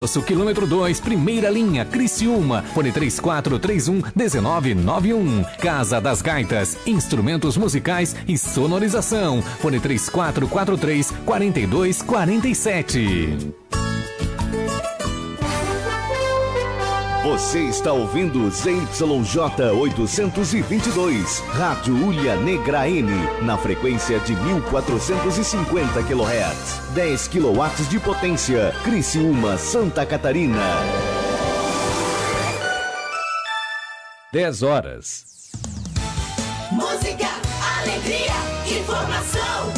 Osso quilômetro 2, primeira linha, Criciúma, fone 3431 1991. Casa das Gaitas, instrumentos musicais e sonorização, fone 3443 Você está ouvindo ZYJ 822, Rádio Ulha Negra M, na frequência de 1450 kHz. 10 kW de potência, Criciúma, Santa Catarina. 10 horas. Música, alegria, informação.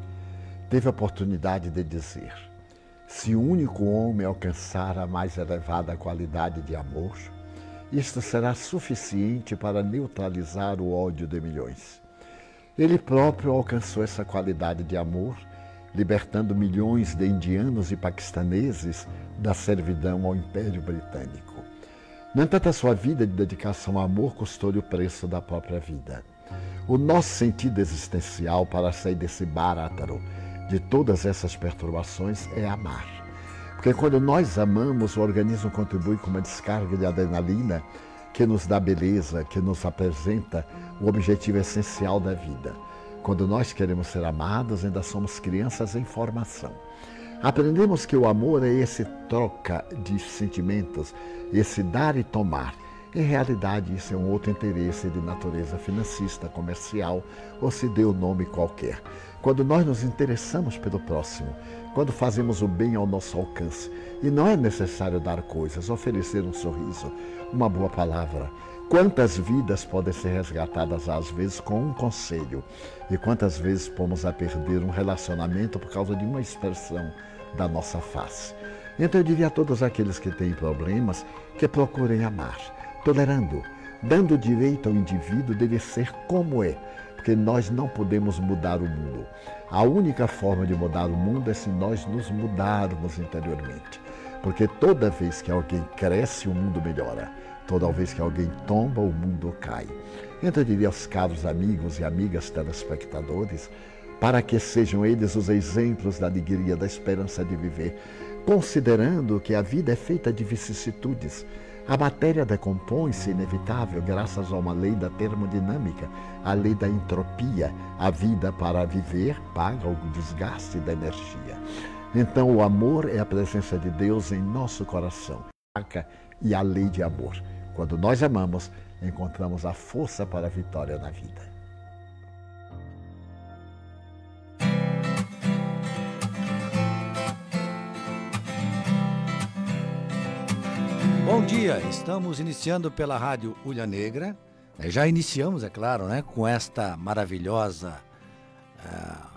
teve a oportunidade de dizer: se o único homem alcançar a mais elevada qualidade de amor, isto será suficiente para neutralizar o ódio de milhões. Ele próprio alcançou essa qualidade de amor, libertando milhões de indianos e paquistaneses da servidão ao Império Britânico. No entanto, a sua vida de dedicação ao amor custou-lhe o preço da própria vida. O nosso sentido existencial para sair desse bárátaro de todas essas perturbações é amar. Porque quando nós amamos, o organismo contribui com uma descarga de adrenalina que nos dá beleza, que nos apresenta o objetivo essencial da vida. Quando nós queremos ser amados, ainda somos crianças em formação. Aprendemos que o amor é esse troca de sentimentos, esse dar e tomar. Em realidade, isso é um outro interesse de natureza financista, comercial ou se dê o nome qualquer. Quando nós nos interessamos pelo próximo, quando fazemos o bem ao nosso alcance, e não é necessário dar coisas, oferecer um sorriso, uma boa palavra. Quantas vidas podem ser resgatadas às vezes com um conselho, e quantas vezes pomos a perder um relacionamento por causa de uma expressão da nossa face. Então eu diria a todos aqueles que têm problemas que procurem amar tolerando, dando direito ao indivíduo de ser como é, porque nós não podemos mudar o mundo. A única forma de mudar o mundo é se nós nos mudarmos interiormente. Porque toda vez que alguém cresce, o mundo melhora. Toda vez que alguém tomba, o mundo cai. Então eu diria aos caros amigos e amigas telespectadores, para que sejam eles os exemplos da alegria, da esperança de viver, considerando que a vida é feita de vicissitudes a matéria decompõe-se inevitável graças a uma lei da termodinâmica, a lei da entropia. A vida para viver paga o desgaste da energia. Então, o amor é a presença de Deus em nosso coração e a lei de amor. Quando nós amamos, encontramos a força para a vitória na vida. Bom dia, estamos iniciando pela Rádio Ulha Negra. É, já iniciamos, é claro, né, com esta maravilhosa, uh,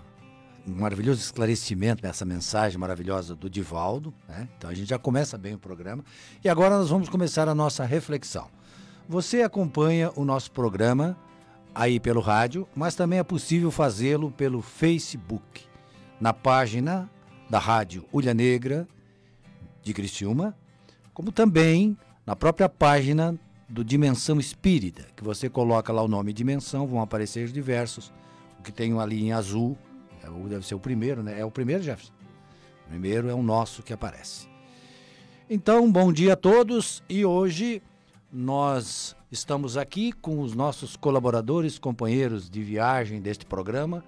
um maravilhoso esclarecimento dessa mensagem maravilhosa do Divaldo. Né? Então a gente já começa bem o programa. E agora nós vamos começar a nossa reflexão. Você acompanha o nosso programa aí pelo rádio, mas também é possível fazê-lo pelo Facebook, na página da Rádio Ulha Negra de Criciúma como também na própria página do Dimensão Espírita, que você coloca lá o nome Dimensão, vão aparecer diversos. O que tem ali em azul, é deve ser o primeiro, né? É o primeiro, Jefferson? O primeiro é o nosso que aparece. Então, bom dia a todos e hoje nós estamos aqui com os nossos colaboradores, companheiros de viagem deste programa.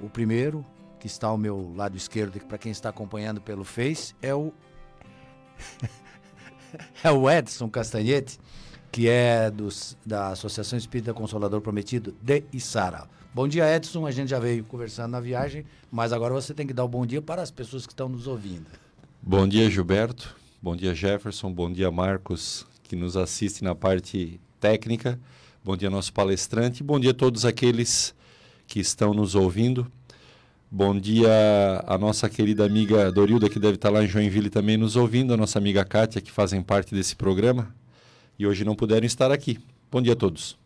O primeiro, que está ao meu lado esquerdo, para quem está acompanhando pelo Face, é o é o Edson Castanhete, que é dos, da Associação Espírita Consolador Prometido de Isara. Bom dia, Edson. A gente já veio conversando na viagem, mas agora você tem que dar o um bom dia para as pessoas que estão nos ouvindo. Bom dia, Gilberto. Bom dia, Jefferson. Bom dia, Marcos, que nos assiste na parte técnica. Bom dia, nosso palestrante. Bom dia a todos aqueles que estão nos ouvindo. Bom dia a nossa querida amiga Dorilda, que deve estar lá em Joinville também nos ouvindo, a nossa amiga Kátia, que fazem parte desse programa e hoje não puderam estar aqui. Bom dia a todos.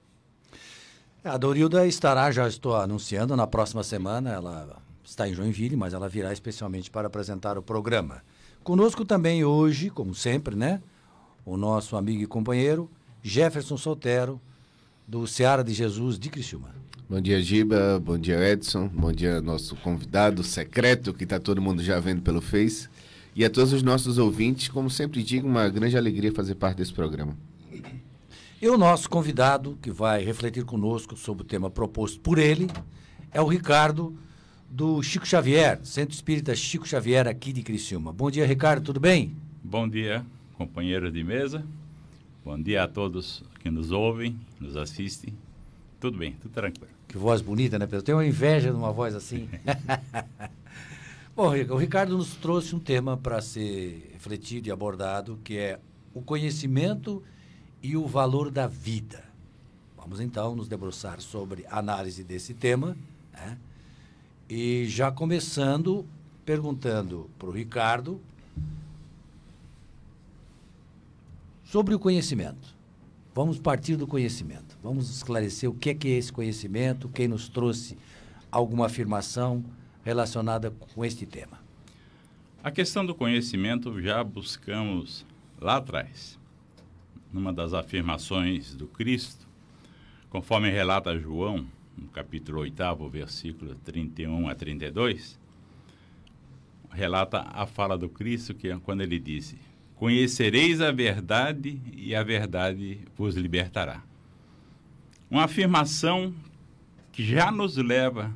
A Dorilda estará, já estou anunciando, na próxima semana. Ela está em Joinville, mas ela virá especialmente para apresentar o programa. Conosco também hoje, como sempre, né? O nosso amigo e companheiro Jefferson Soltero, do Seara de Jesus de Criciúma. Bom dia, Giba. Bom dia, Edson. Bom dia, nosso convidado secreto, que está todo mundo já vendo pelo Face. E a todos os nossos ouvintes, como sempre digo, uma grande alegria fazer parte desse programa. E o nosso convidado, que vai refletir conosco sobre o tema proposto por ele, é o Ricardo, do Chico Xavier, Centro Espírita Chico Xavier, aqui de Criciúma. Bom dia, Ricardo, tudo bem? Bom dia, companheiros de mesa. Bom dia a todos que nos ouvem, nos assistem. Tudo bem, tudo tranquilo. Que voz bonita, né, Pedro? Tenho uma inveja de uma voz assim. Bom, o Ricardo nos trouxe um tema para ser refletido e abordado, que é o conhecimento e o valor da vida. Vamos então nos debruçar sobre a análise desse tema, né? E já começando perguntando para o Ricardo sobre o conhecimento. Vamos partir do conhecimento. Vamos esclarecer o que é, que é esse conhecimento, quem nos trouxe alguma afirmação relacionada com este tema. A questão do conhecimento já buscamos lá atrás. Numa das afirmações do Cristo, conforme relata João, no capítulo 8, versículo 31 a 32, relata a fala do Cristo que é quando ele disse: Conhecereis a verdade e a verdade vos libertará. Uma afirmação que já nos leva,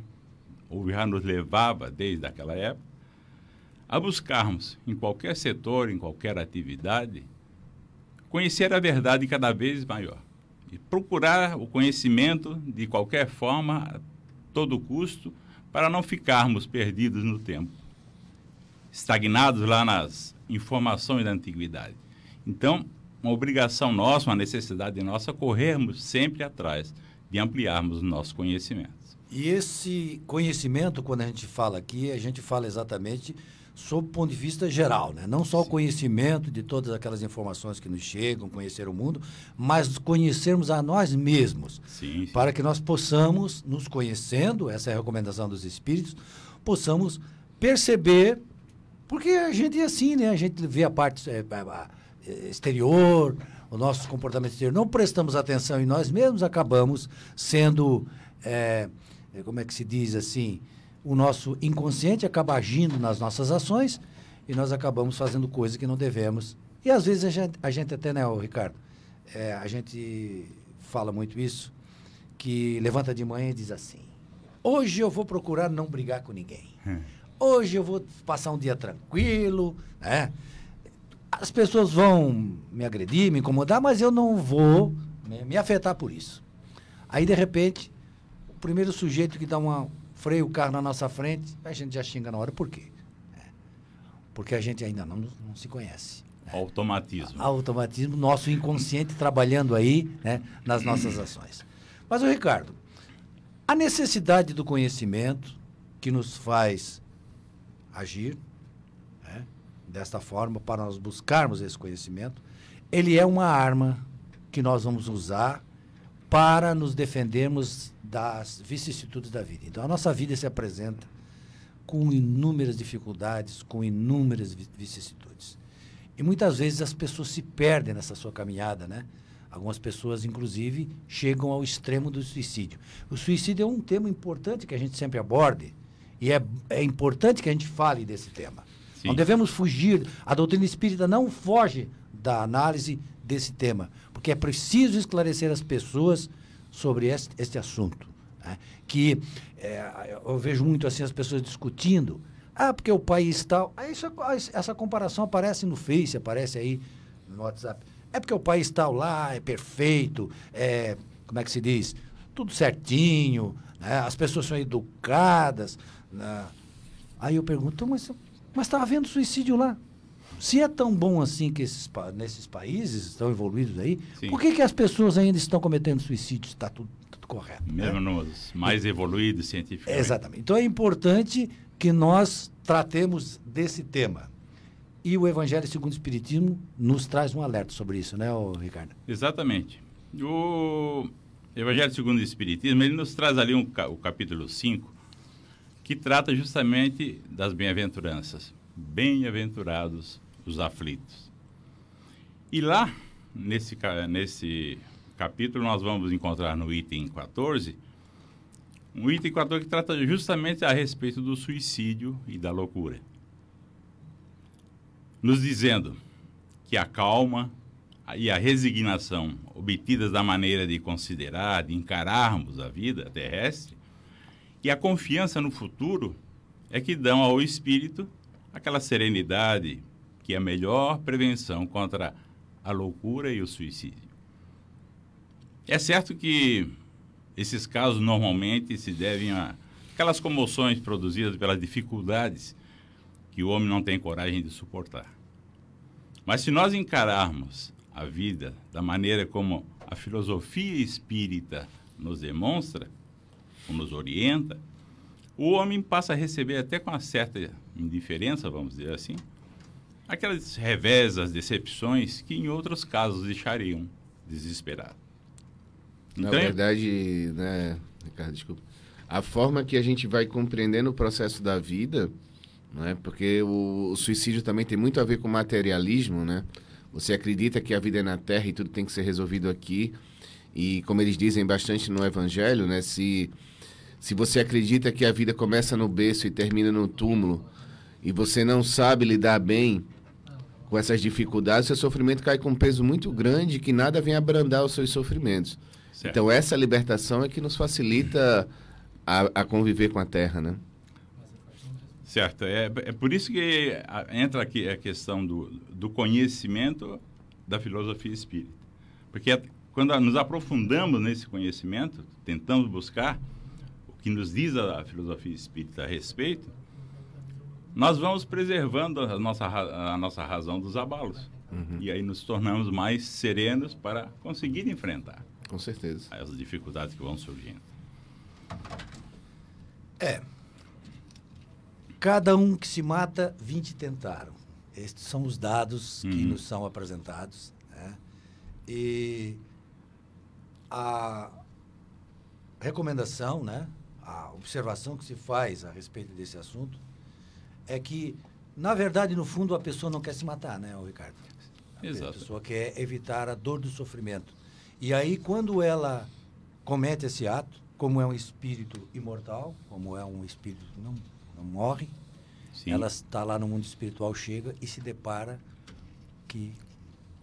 ou já nos levava desde aquela época, a buscarmos em qualquer setor, em qualquer atividade, conhecer a verdade cada vez maior. E procurar o conhecimento de qualquer forma, a todo custo, para não ficarmos perdidos no tempo, estagnados lá nas informações da antiguidade. Então, uma obrigação nossa, uma necessidade nossa, corrermos sempre atrás de ampliarmos os nossos conhecimentos. E esse conhecimento, quando a gente fala aqui, a gente fala exatamente sob o ponto de vista geral, né? não só Sim. o conhecimento de todas aquelas informações que nos chegam, conhecer o mundo, mas conhecermos a nós mesmos, sim, para que nós possamos, nos conhecendo, essa é a recomendação dos espíritos, possamos perceber porque a gente é assim, né? A gente vê a parte é, exterior, o nosso comportamento exterior, não prestamos atenção em nós mesmos, acabamos sendo, é, como é que se diz assim, o nosso inconsciente acaba agindo nas nossas ações e nós acabamos fazendo coisas que não devemos. E às vezes a gente, a gente até, né, Ricardo, é, a gente fala muito isso, que levanta de manhã e diz assim, hoje eu vou procurar não brigar com ninguém. Hum. Hoje eu vou passar um dia tranquilo, né? As pessoas vão me agredir, me incomodar, mas eu não vou me, me afetar por isso. Aí, de repente, o primeiro sujeito que dá uma freia o carro na nossa frente, a gente já xinga na hora. Por quê? É. Porque a gente ainda não, não se conhece. Né? Automatismo. Automatismo, nosso inconsciente trabalhando aí né, nas nossas ações. Mas, o Ricardo, a necessidade do conhecimento que nos faz agir né, desta forma para nós buscarmos esse conhecimento, ele é uma arma que nós vamos usar para nos defendermos das vicissitudes da vida. Então, a nossa vida se apresenta com inúmeras dificuldades, com inúmeras vicissitudes. E muitas vezes as pessoas se perdem nessa sua caminhada, né? Algumas pessoas, inclusive, chegam ao extremo do suicídio. O suicídio é um tema importante que a gente sempre aborde, e é, é importante que a gente fale desse tema. Sim. Não devemos fugir. A doutrina espírita não foge da análise desse tema, porque é preciso esclarecer as pessoas sobre este, este assunto. Né? Que é, eu vejo muito assim as pessoas discutindo. Ah, porque o país tal. Ah, isso, essa comparação aparece no Face, aparece aí no WhatsApp. É porque o país tal lá é perfeito, é, como é que se diz? Tudo certinho, né? as pessoas são educadas, né? Aí eu pergunto, mas mas estava havendo suicídio lá. Se é tão bom assim que esses, nesses países estão evoluídos aí, Sim. por que, que as pessoas ainda estão cometendo suicídio? Está tudo, tudo correto. né? Mesmo nos mais evoluídos cientificamente. Exatamente. Então é importante que nós tratemos desse tema. E o Evangelho segundo o Espiritismo nos traz um alerta sobre isso, né, Ricardo? Exatamente. O Evangelho segundo o Espiritismo, ele nos traz ali um, o capítulo 5, que trata justamente das bem-aventuranças. Bem-aventurados os aflitos. E lá, nesse, nesse capítulo, nós vamos encontrar no item 14, um item 14 que trata justamente a respeito do suicídio e da loucura. Nos dizendo que a calma e a resignação obtidas da maneira de considerar, de encararmos a vida terrestre, e a confiança no futuro é que dão ao espírito aquela serenidade que é a melhor prevenção contra a loucura e o suicídio. É certo que esses casos normalmente se devem a aquelas comoções produzidas pelas dificuldades que o homem não tem coragem de suportar. Mas se nós encararmos a vida da maneira como a filosofia espírita nos demonstra, ou nos orienta, o homem passa a receber até com uma certa indiferença, vamos dizer assim, aquelas revés, as decepções que em outros casos deixariam desesperado. Na Então, verdade, né, Ricardo, desculpa. A forma que a gente vai compreendendo o processo da vida, né, porque o, o suicídio também tem muito a ver com materialismo, né? Você acredita que a vida é na Terra e tudo tem que ser resolvido aqui. E como eles dizem bastante no Evangelho, né, se se você acredita que a vida começa no berço e termina no túmulo, e você não sabe lidar bem com essas dificuldades, seu sofrimento cai com um peso muito grande que nada vem abrandar os seus sofrimentos. Certo. Então essa libertação é que nos facilita a, a conviver com a Terra, né? Certo. É, é por isso que entra aqui a questão do, do conhecimento da filosofia espírita. Porque quando nos aprofundamos nesse conhecimento, tentamos buscar o que nos diz a, filosofia espírita a respeito, nós vamos preservando a nossa, a nossa razão dos abalos. E aí nos tornamos mais serenos para conseguir enfrentar Com certeza. as dificuldades que vão surgindo. É. Cada um que se mata, 20 tentaram. Estes são os dados que Uhum. nos são apresentados. né? E a recomendação, né? a observação que se faz a respeito desse assunto é que, na verdade, no fundo, a pessoa não quer se matar, né, Ricardo? A Exato. pessoa quer evitar a dor do sofrimento. E aí, quando ela comete esse ato, como é um espírito imortal, como é um espírito que não, não morre, Sim. ela está lá no mundo espiritual, chega e se depara que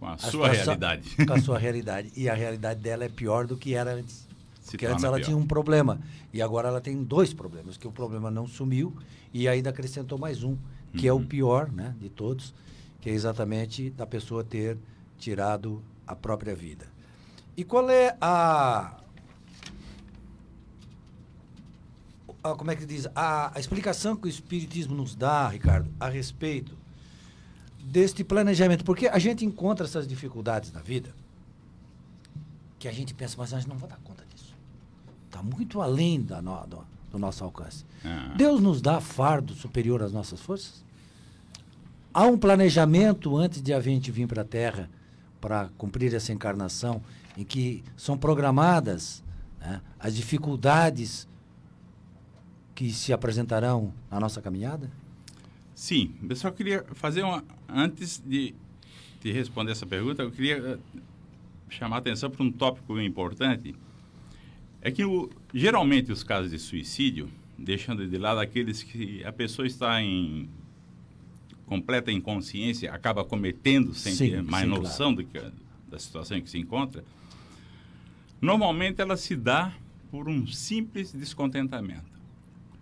Com a, a sua realidade. Com a sua realidade. E a realidade dela é pior do que era antes. Se Porque antes ela pior. tinha um problema. E agora ela tem dois problemas. Que o problema não sumiu e ainda acrescentou mais um, que é o Uhum. pior né, de todos, que é exatamente da pessoa ter tirado a própria vida. E qual é a. a- como é que diz? A, a explicação que o Espiritismo nos dá, Ricardo, a respeito deste planejamento. Porque a gente encontra essas dificuldades na vida que a gente pensa, mas a gente não vai dar conta disso. Está muito além da no- do, do nosso alcance. Ah. Deus nos dá fardo superior às nossas forças? Há um planejamento antes de a gente vir para a Terra para cumprir essa encarnação em que são programadas né, as dificuldades que se apresentarão na nossa caminhada? Sim, eu só queria fazer uma. Antes de, de responder essa pergunta, eu queria eh, chamar a atenção para um tópico importante. É que o- geralmente os casos de suicídio, deixando de lado aqueles que a pessoa está em completa inconsciência, acaba cometendo sem Sim, ter mais sim, noção do que, da situação em que se encontra, normalmente ela se dá por um simples descontentamento.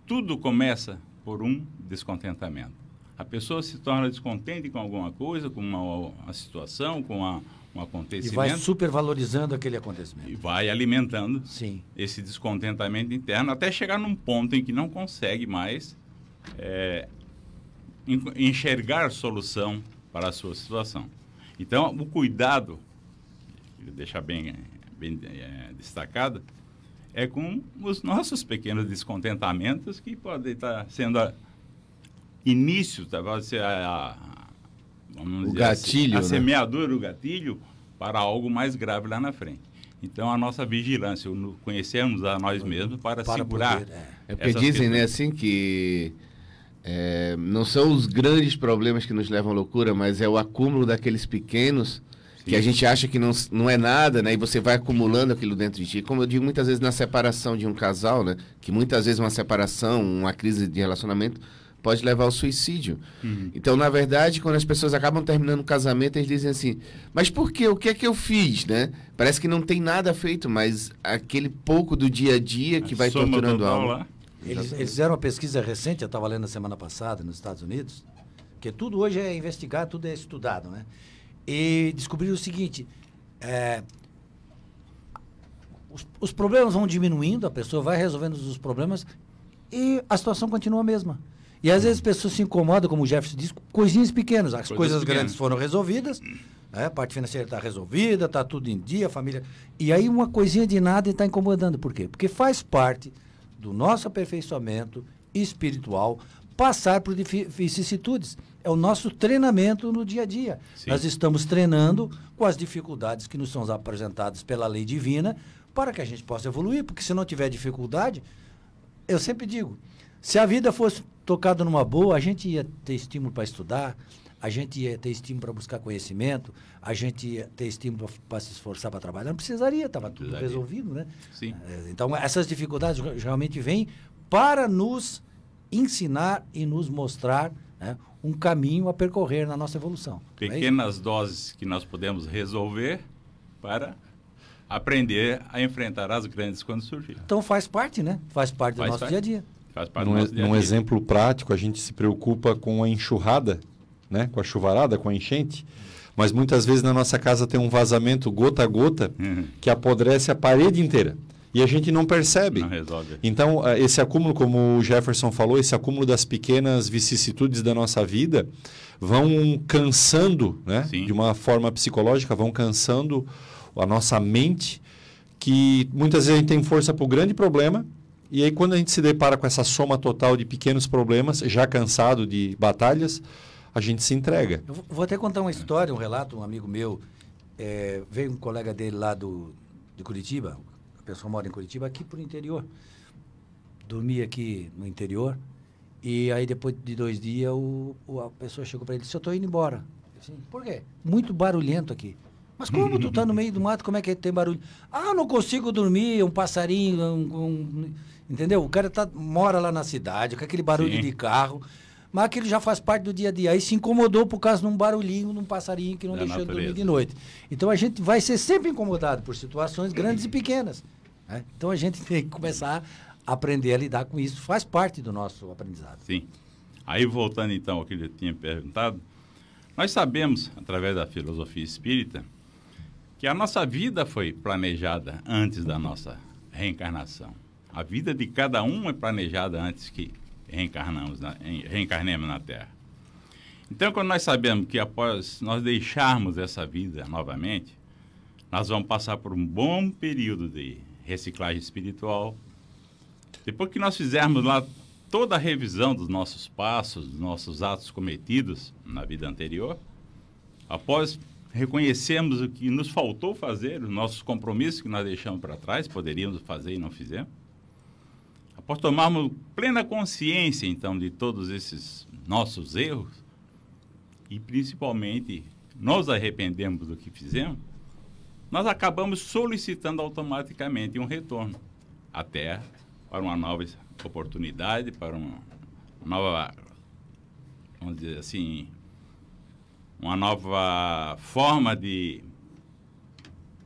Tudo começa por um descontentamento. A pessoa se torna descontente com alguma coisa, com uma, uma situação, com uma, um E acontecimento vai supervalorizando aquele acontecimento. e vai alimentando Sim. esse descontentamento interno até chegar num ponto em que não consegue mais é, en- enxergar solução para a sua situação. Então, o cuidado, deixar bem, bem é, destacado, é com os nossos pequenos descontentamentos que podem estar sendo a, início, tá, ser a, a O assim, gatilho, a né? semeadura, o gatilho para algo mais grave lá na frente. Então, a nossa vigilância, conhecermos a nós mesmos para, Para segurar. poder, é. É porque dizem, né, assim, que é, não são os grandes problemas que nos levam à loucura, mas é o acúmulo daqueles pequenos que a gente acha que não, não é nada, né? E você vai acumulando aquilo dentro de ti. Como eu digo muitas vezes na separação de um casal, né? Que muitas vezes uma separação, uma crise de relacionamento pode levar ao suicídio. Então, na verdade, quando as pessoas acabam terminando o casamento, eles dizem assim: "Mas por quê? O que é que eu fiz?", né? Parece que não tem nada feito, mas aquele pouco do dia a dia que A vai torturando a alma. Eles, eles fizeram uma pesquisa recente, eu estava lendo na semana passada, nos Estados Unidos, que tudo hoje é investigado, tudo é estudado, né? E descobriram o seguinte, é, os, os problemas vão diminuindo, a pessoa vai resolvendo os problemas e a situação continua a mesma. E às vezes as pessoas se incomodam, como o Jefferson disse, com coisinhas pequenas. As Coisas coisas grandes foram resolvidas, né? a parte financeira está resolvida, está tudo em dia, a família. E aí uma coisinha de nada está incomodando. Por quê? Porque faz parte do nosso aperfeiçoamento espiritual passar por vicissitudes. É o nosso treinamento no dia a dia. Sim. Nós estamos treinando com as dificuldades que nos são apresentadas pela lei divina para que a gente possa evoluir, porque se não tiver dificuldade, eu sempre digo, se a vida fosse tocada numa boa, a gente ia ter estímulo para estudar, a gente ia ter estímulo para buscar conhecimento, a gente ia ter estímulo para se esforçar para trabalhar. Não precisaria, estava tudo resolvido, né? Sim. É, Então, essas dificuldades re- realmente vêm para nos ensinar e nos mostrar né, um caminho a percorrer na nossa evolução. É? Pequenas doses que nós podemos resolver para aprender a enfrentar as grandes quando surgirem. Então faz parte, né? Faz parte do Faz nosso parte. dia a dia. Faz parte do Num, a num exemplo prático, a gente se preocupa com a enxurrada, né? com a chuvarada, com a enchente, mas muitas vezes na nossa casa tem um vazamento gota a gota Uhum. que apodrece a parede inteira. E a gente não percebe. Não resolve. Então, eh, esse acúmulo, como o Jefferson falou, esse acúmulo das pequenas vicissitudes da nossa vida vão cansando, né? Sim. de uma forma psicológica, vão cansando a nossa mente, que muitas vezes a gente tem força para o grande problema, e aí quando a gente se depara com essa soma total de pequenos problemas, já cansado de batalhas, a gente se entrega. Eu vou- até contar uma história, um relato, um amigo meu, eh, veio um colega dele lá do, de Curitiba, a pessoa mora em Curitiba, aqui pro interior. Dormia aqui no interior, e aí depois de dois dias o, o- a pessoa chegou para ele e disse, eu estou indo embora. Disse, Por quê? Muito barulhento aqui. Mas como tu tá no meio do mato, como é que tem barulho? Ah, não consigo dormir, um passarinho, um, um- entendeu? O cara tá, mora lá na cidade, com aquele barulho Sim. de carro, mas aquilo já faz parte do dia a dia. Aí se incomodou por causa de um barulhinho, de um passarinho que não Da deixou ele dormir natureza. de noite. Então a gente vai ser sempre incomodado por situações grandes e pequenas. né? Então a gente tem que começar a aprender a lidar com isso. Faz parte do nosso aprendizado. Sim. Aí, voltando então ao que ele tinha perguntado, nós sabemos, através da filosofia espírita, que a nossa vida foi planejada antes da nossa reencarnação. A vida de cada um é planejada antes que reencarnamos na, em- reencarnemos na Terra. Então, quando nós sabemos que após nós deixarmos essa vida novamente, nós vamos passar por um bom período de reciclagem espiritual, depois que nós fizermos lá toda a revisão dos nossos passos, dos nossos atos cometidos na vida anterior, após reconhecermos o que nos faltou fazer, os nossos compromissos que nós deixamos para trás, poderíamos fazer e não fizemos, após tomarmos plena consciência, então, de todos esses nossos erros, e principalmente nos arrependemos do que fizemos, nós acabamos solicitando automaticamente um retorno à Terra para uma nova oportunidade, para uma nova, vamos dizer assim, uma nova forma de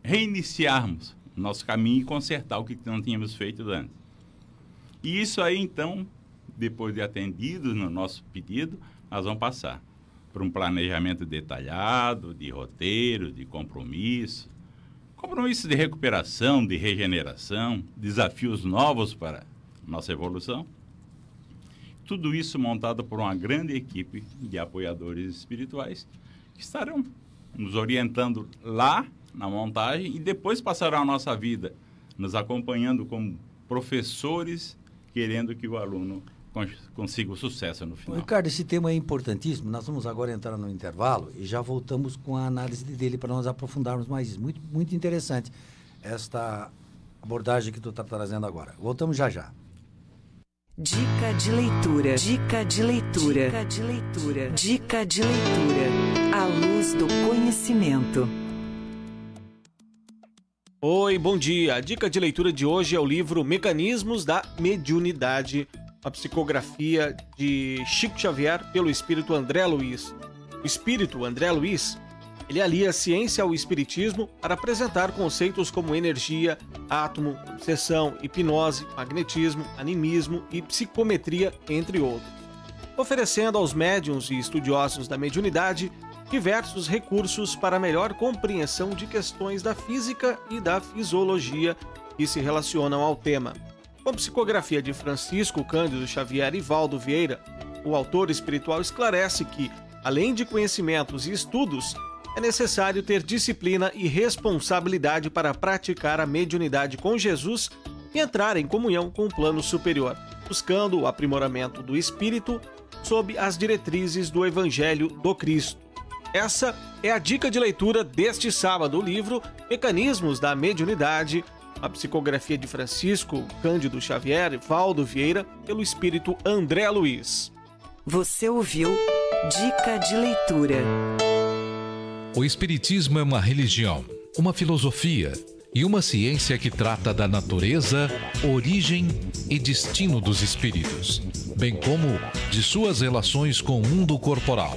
reiniciarmos nosso caminho e consertar o que não tínhamos feito antes. E isso aí, então, depois de atendido no nosso pedido, nós vamos passar por um planejamento detalhado, de roteiro, de compromisso, compromisso de recuperação, de regeneração, desafios novos para nossa evolução. Tudo isso montado por uma grande equipe de apoiadores espirituais, que estarão nos orientando lá na montagem e depois passarão a nossa vida nos acompanhando como professores, querendo que o aluno consiga o sucesso no final. Ricardo, esse tema é importantíssimo. Nós vamos agora entrar no intervalo e já voltamos com a análise dele para nós aprofundarmos mais. Muito, muito interessante esta abordagem que tu está trazendo agora. Voltamos já já. Dica de leitura. Dica de leitura. Dica de leitura. Dica de leitura. A luz do conhecimento. Oi, bom dia. A dica de leitura de hoje é o livro Mecanismos da Mediunidade, a psicografia de Chico Xavier pelo espírito André Luiz. O espírito André Luiz, ele alia a ciência ao espiritismo para apresentar conceitos como energia, átomo, obsessão, hipnose, magnetismo, animismo e psicometria, entre outros. Oferecendo aos médiums e estudiosos da mediunidade diversos recursos para melhor compreensão de questões da física e da fisiologia que se relacionam ao tema. Com psicografia de Francisco Cândido Xavier e Valdo Vieira, o autor espiritual esclarece que, além de conhecimentos e estudos, é necessário ter disciplina e responsabilidade para praticar a mediunidade com Jesus e entrar em comunhão com o plano superior, buscando o aprimoramento do espírito sob as diretrizes do Evangelho do Cristo. Essa é a dica de leitura deste sábado, o livro Mecanismos da Mediunidade, a psicografia de Francisco Cândido Xavier e Valdo Vieira, pelo espírito André Luiz. Você ouviu Dica de Leitura. O Espiritismo é uma religião, uma filosofia e uma ciência que trata da natureza, origem e destino dos espíritos, bem como de suas relações com o mundo corporal.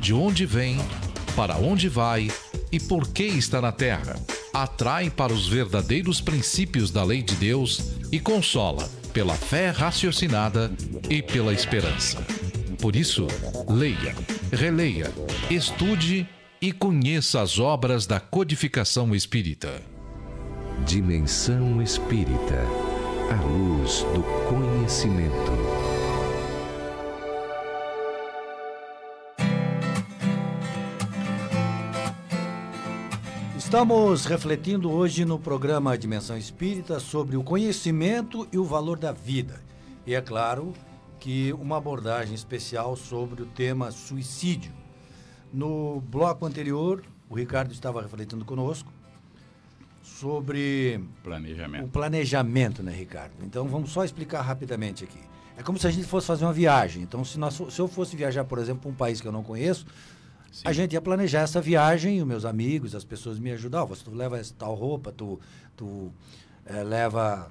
de onde vem, para onde vai e por que está na Terra. Atrai para os verdadeiros princípios da lei de Deus e consola pela fé raciocinada e pela esperança. Por isso, leia, releia, estude e conheça as obras da codificação espírita. Dimensão Espírita a luz do conhecimento. Estamos refletindo hoje no programa Dimensão Espírita sobre o conhecimento e o valor da vida. E é claro que uma abordagem especial sobre o tema suicídio. No bloco anterior, o Ricardo estava refletindo conosco sobre planejamento. o planejamento, né, Ricardo? Então vamos só explicar rapidamente aqui. É como se a gente fosse fazer uma viagem. Então, se, nós, se eu fosse viajar, por exemplo, para um país que eu não conheço, Sim. A gente ia planejar essa viagem, os meus amigos, as pessoas me ajudavam. Você leva tal roupa, tu, tu é, leva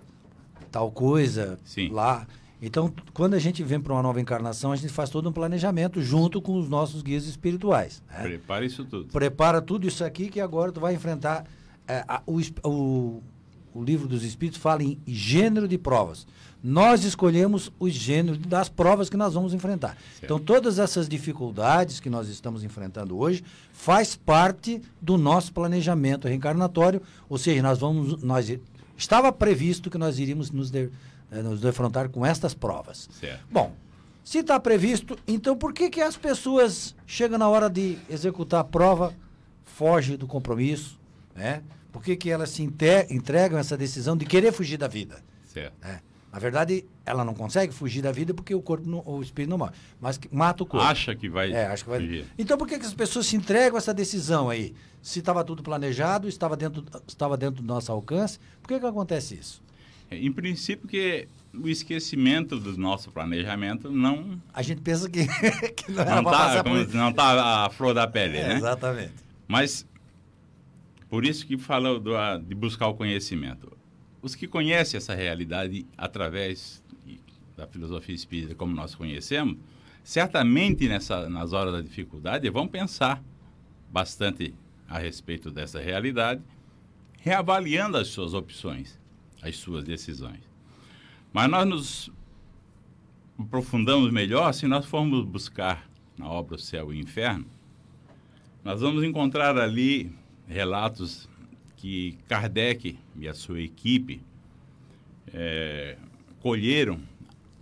tal coisa Sim. lá. Então, quando a gente vem para uma nova encarnação, a gente faz todo um planejamento junto com os nossos guias espirituais. Né? Prepara isso tudo. Prepara tudo isso aqui que agora tu vai enfrentar. É, a, o, o, o livro dos Espíritos fala em gênero de provas nós escolhemos os gêneros das provas que nós vamos enfrentar. Certo. Então, todas essas dificuldades que nós estamos enfrentando hoje faz parte do nosso planejamento reencarnatório, ou seja, nós vamos, nós estava previsto que nós iríamos nos, de, eh, nos defrontar com estas provas. Certo. Bom, se está previsto, então por que que as pessoas chegam na hora de executar a prova, foge do compromisso, né? Por que que elas se entregam essa decisão de querer fugir da vida? Certo. Né? Na verdade, ela não consegue fugir da vida porque o corpo, não, o espírito não morre, mas mata o corpo. Acha que vai. É, acha que vai. Fugir. Então, por que, que as pessoas se entregam a essa decisão aí? Se estava tudo planejado, estava dentro, estava dentro do nosso alcance, por que, que acontece isso? É, em princípio, que o esquecimento do nosso planejamento não. A gente pensa que, que não não tá, por... Não está a flor da pele, é, né? Exatamente. Mas, por isso que fala do, de buscar o conhecimento os que conhecem essa realidade através da filosofia espírita como nós conhecemos, certamente nessa, nas horas da dificuldade vão pensar bastante a respeito dessa realidade, reavaliando as suas opções, as suas decisões. Mas nós nos aprofundamos melhor se nós formos buscar na obra O Céu e o Inferno. Nós vamos encontrar ali relatos que Kardec e a sua equipe é, colheram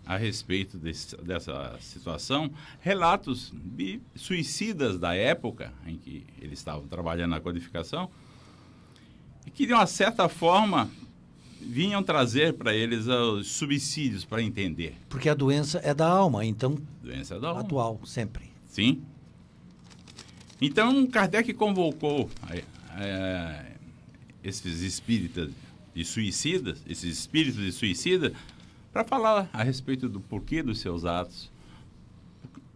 a respeito desse, dessa situação, relatos de suicidas da época em que eles estavam trabalhando na codificação, e que de uma certa forma vinham trazer para eles os subsídios para entender. Porque a doença é da alma, então. Doença da alma. Atual, sempre. Sim. Então, Kardec convocou é, esses espíritas de suicidas, esses espíritos de suicida, para falar a respeito do porquê dos seus atos.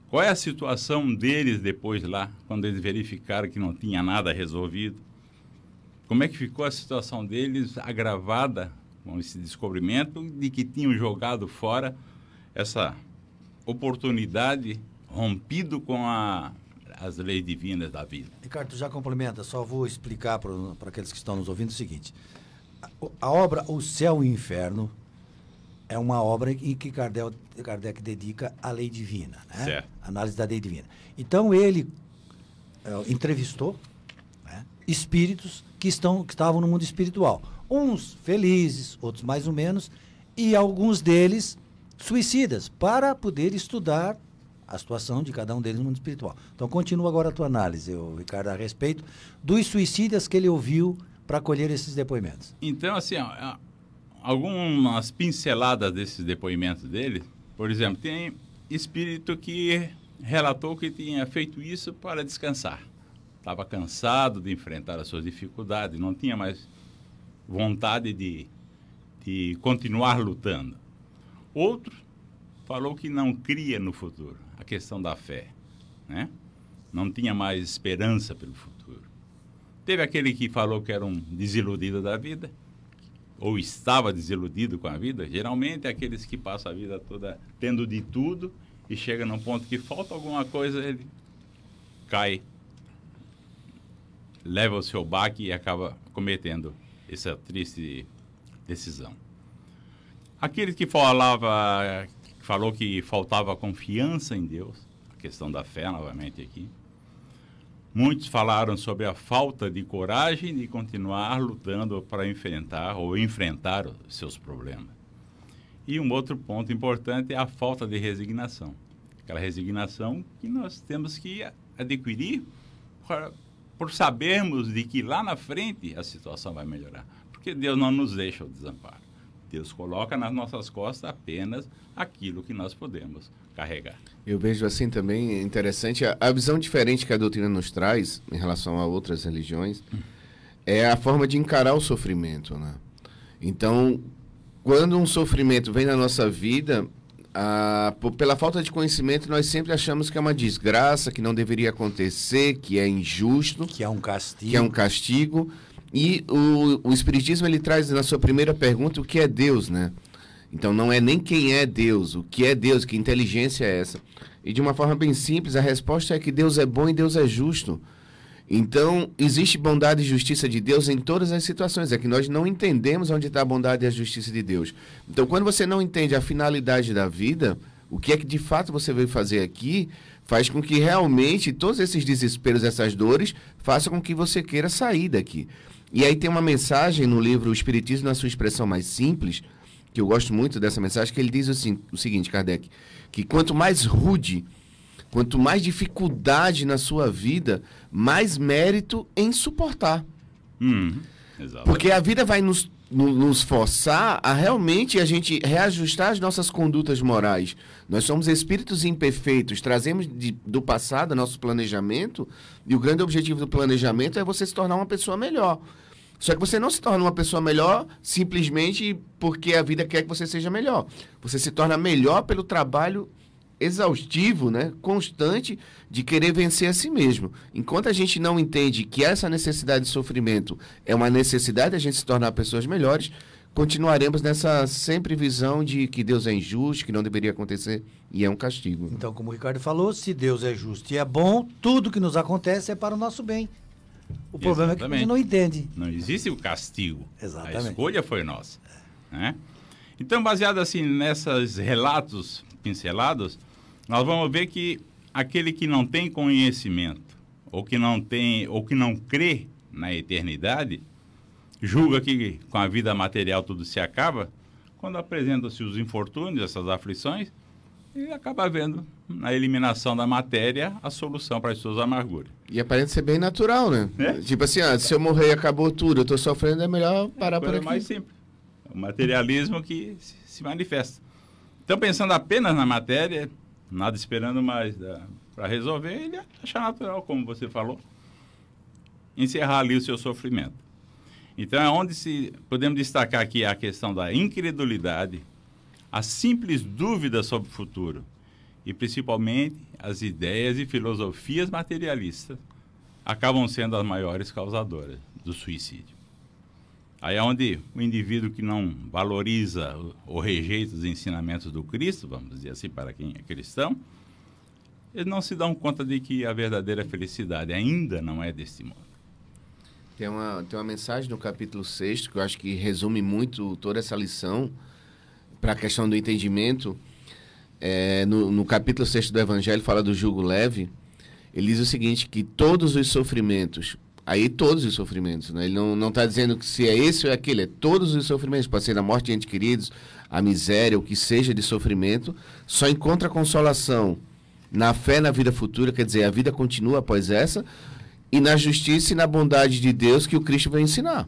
Qual é a situação deles depois lá, quando eles verificaram que não tinha nada resolvido? Como é que ficou a situação deles agravada com esse descobrimento de que tinham jogado fora essa oportunidade rompido com a, as leis divinas da vida. Ricardo, já complementa, só vou explicar para aqueles que estão nos ouvindo o seguinte. A, a, obra O Céu e o Inferno é uma obra em que Kardec, Kardec dedica à lei divina, né? Certo. Análise da lei divina. Então ele é, entrevistou né, espíritos que, estão, que estavam no mundo espiritual. Uns felizes, outros mais ou menos, e alguns deles suicidas, para poder estudar a situação de cada um deles no mundo espiritual. Então, continua agora a tua análise, Ricardo, a respeito dos suicidas que ele ouviu para colher esses depoimentos. Então, assim, ó, algumas pinceladas desses depoimentos dele, por exemplo, tem espírito que relatou que tinha feito isso para descansar. Estava cansado de enfrentar as suas dificuldades, não tinha mais vontade de, de continuar lutando. Outro falou que não cria no futuro, a questão da fé, né? Não tinha mais esperança pelo futuro. Teve aquele que falou que era um desiludido da vida, ou estava desiludido com a vida, geralmente é aqueles que passam a vida toda tendo de tudo e chega num ponto que falta alguma coisa, ele cai, leva o seu baque e acaba cometendo essa triste decisão. Aquele que falava, falou que faltava confiança em Deus, a questão da fé novamente aqui. Muitos falaram sobre a falta de coragem de continuar lutando para enfrentar ou enfrentar os seus problemas. E um outro ponto importante é a falta de resignação. Aquela resignação que nós temos que adquirir para, por sabermos de que lá na frente a situação vai melhorar. Porque Deus não nos deixa o desamparo. Deus coloca nas nossas costas apenas aquilo que nós podemos carregar. Eu vejo assim também interessante a, a visão diferente que a doutrina nos traz em relação a outras religiões é a forma de encarar o sofrimento, né? Então, quando um sofrimento vem na nossa vida, a, pela falta de conhecimento, nós sempre achamos que é uma desgraça, que não deveria acontecer, que é injusto, que é um castigo. Que é um castigo. E o, o Espiritismo ele traz na sua primeira pergunta o que é Deus, né? Então não é nem quem é Deus, o que é Deus, que inteligência é essa. E de uma forma bem simples, a resposta é que Deus é bom e Deus é justo. Então, existe bondade e justiça de Deus em todas as situações. É que nós não entendemos onde está a bondade e a justiça de Deus. Então, quando você não entende a finalidade da vida, o que é que de fato você veio fazer aqui, faz com que realmente todos esses desesperos, essas dores, façam com que você queira sair daqui. E aí tem uma mensagem no livro O Espiritismo na sua expressão mais simples, que eu gosto muito dessa mensagem, que ele diz assim, o seguinte, Kardec, que quanto mais rude, quanto mais dificuldade na sua vida, mais mérito em suportar. Hum, Porque a vida vai nos, nos forçar a realmente a gente reajustar as nossas condutas morais. Nós somos espíritos imperfeitos, trazemos de, do passado nosso planejamento, e o grande objetivo do planejamento é você se tornar uma pessoa melhor. Só que você não se torna uma pessoa melhor simplesmente porque a vida quer que você seja melhor. Você se torna melhor pelo trabalho exaustivo, né, constante de querer vencer a si mesmo. Enquanto a gente não entende que essa necessidade de sofrimento é uma necessidade de a gente se tornar pessoas melhores, continuaremos nessa sempre visão de que Deus é injusto, que não deveria acontecer e é um castigo. Então, como o Ricardo falou, se Deus é justo e é bom, tudo que nos acontece é para o nosso bem. O problema é que a gente não entende. Não existe o castigo. Exatamente. A escolha foi nossa. Né? Então, baseado assim nesses relatos pincelados, nós vamos ver que aquele que não tem conhecimento ou que não tem ou que não crê na eternidade julga que com a vida material tudo se acaba quando apresentam-se os infortúnios essas aflições e acaba vendo na eliminação da matéria a solução para as suas amarguras E aparenta ser bem natural, né? É. Tipo assim, ah, se eu morrer acabou tudo, eu tô sofrendo, é melhor parar por coisa aqui. mais simples o materialismo que se- se manifesta então pensando apenas na matéria nada esperando mais para resolver ele acha natural como você falou encerrar ali o seu sofrimento então é onde se podemos destacar aqui a questão da incredulidade, a simples dúvida sobre o futuro e principalmente as ideias e filosofias materialistas acabam sendo as maiores causadoras do suicídio. Aí é onde o indivíduo que não valoriza ou rejeita os ensinamentos do Cristo, vamos dizer assim, para quem é cristão, eles não se dão conta de que a verdadeira felicidade ainda não é deste mundo. Tem uma, tem uma mensagem no capítulo 6 que eu acho que resume muito toda essa lição para a questão do entendimento. É, no, no capítulo 6 do Evangelho, fala do jugo leve. Ele diz o seguinte: que todos os sofrimentos, aí todos os sofrimentos, né? ele não está dizendo que se é esse ou é aquele, é todos os sofrimentos, pode ser morte de entes queridos, a miséria, o que seja de sofrimento, só encontra consolação na fé na vida futura, quer dizer, a vida continua após essa, e na justiça e na bondade de Deus que o Cristo vai ensinar.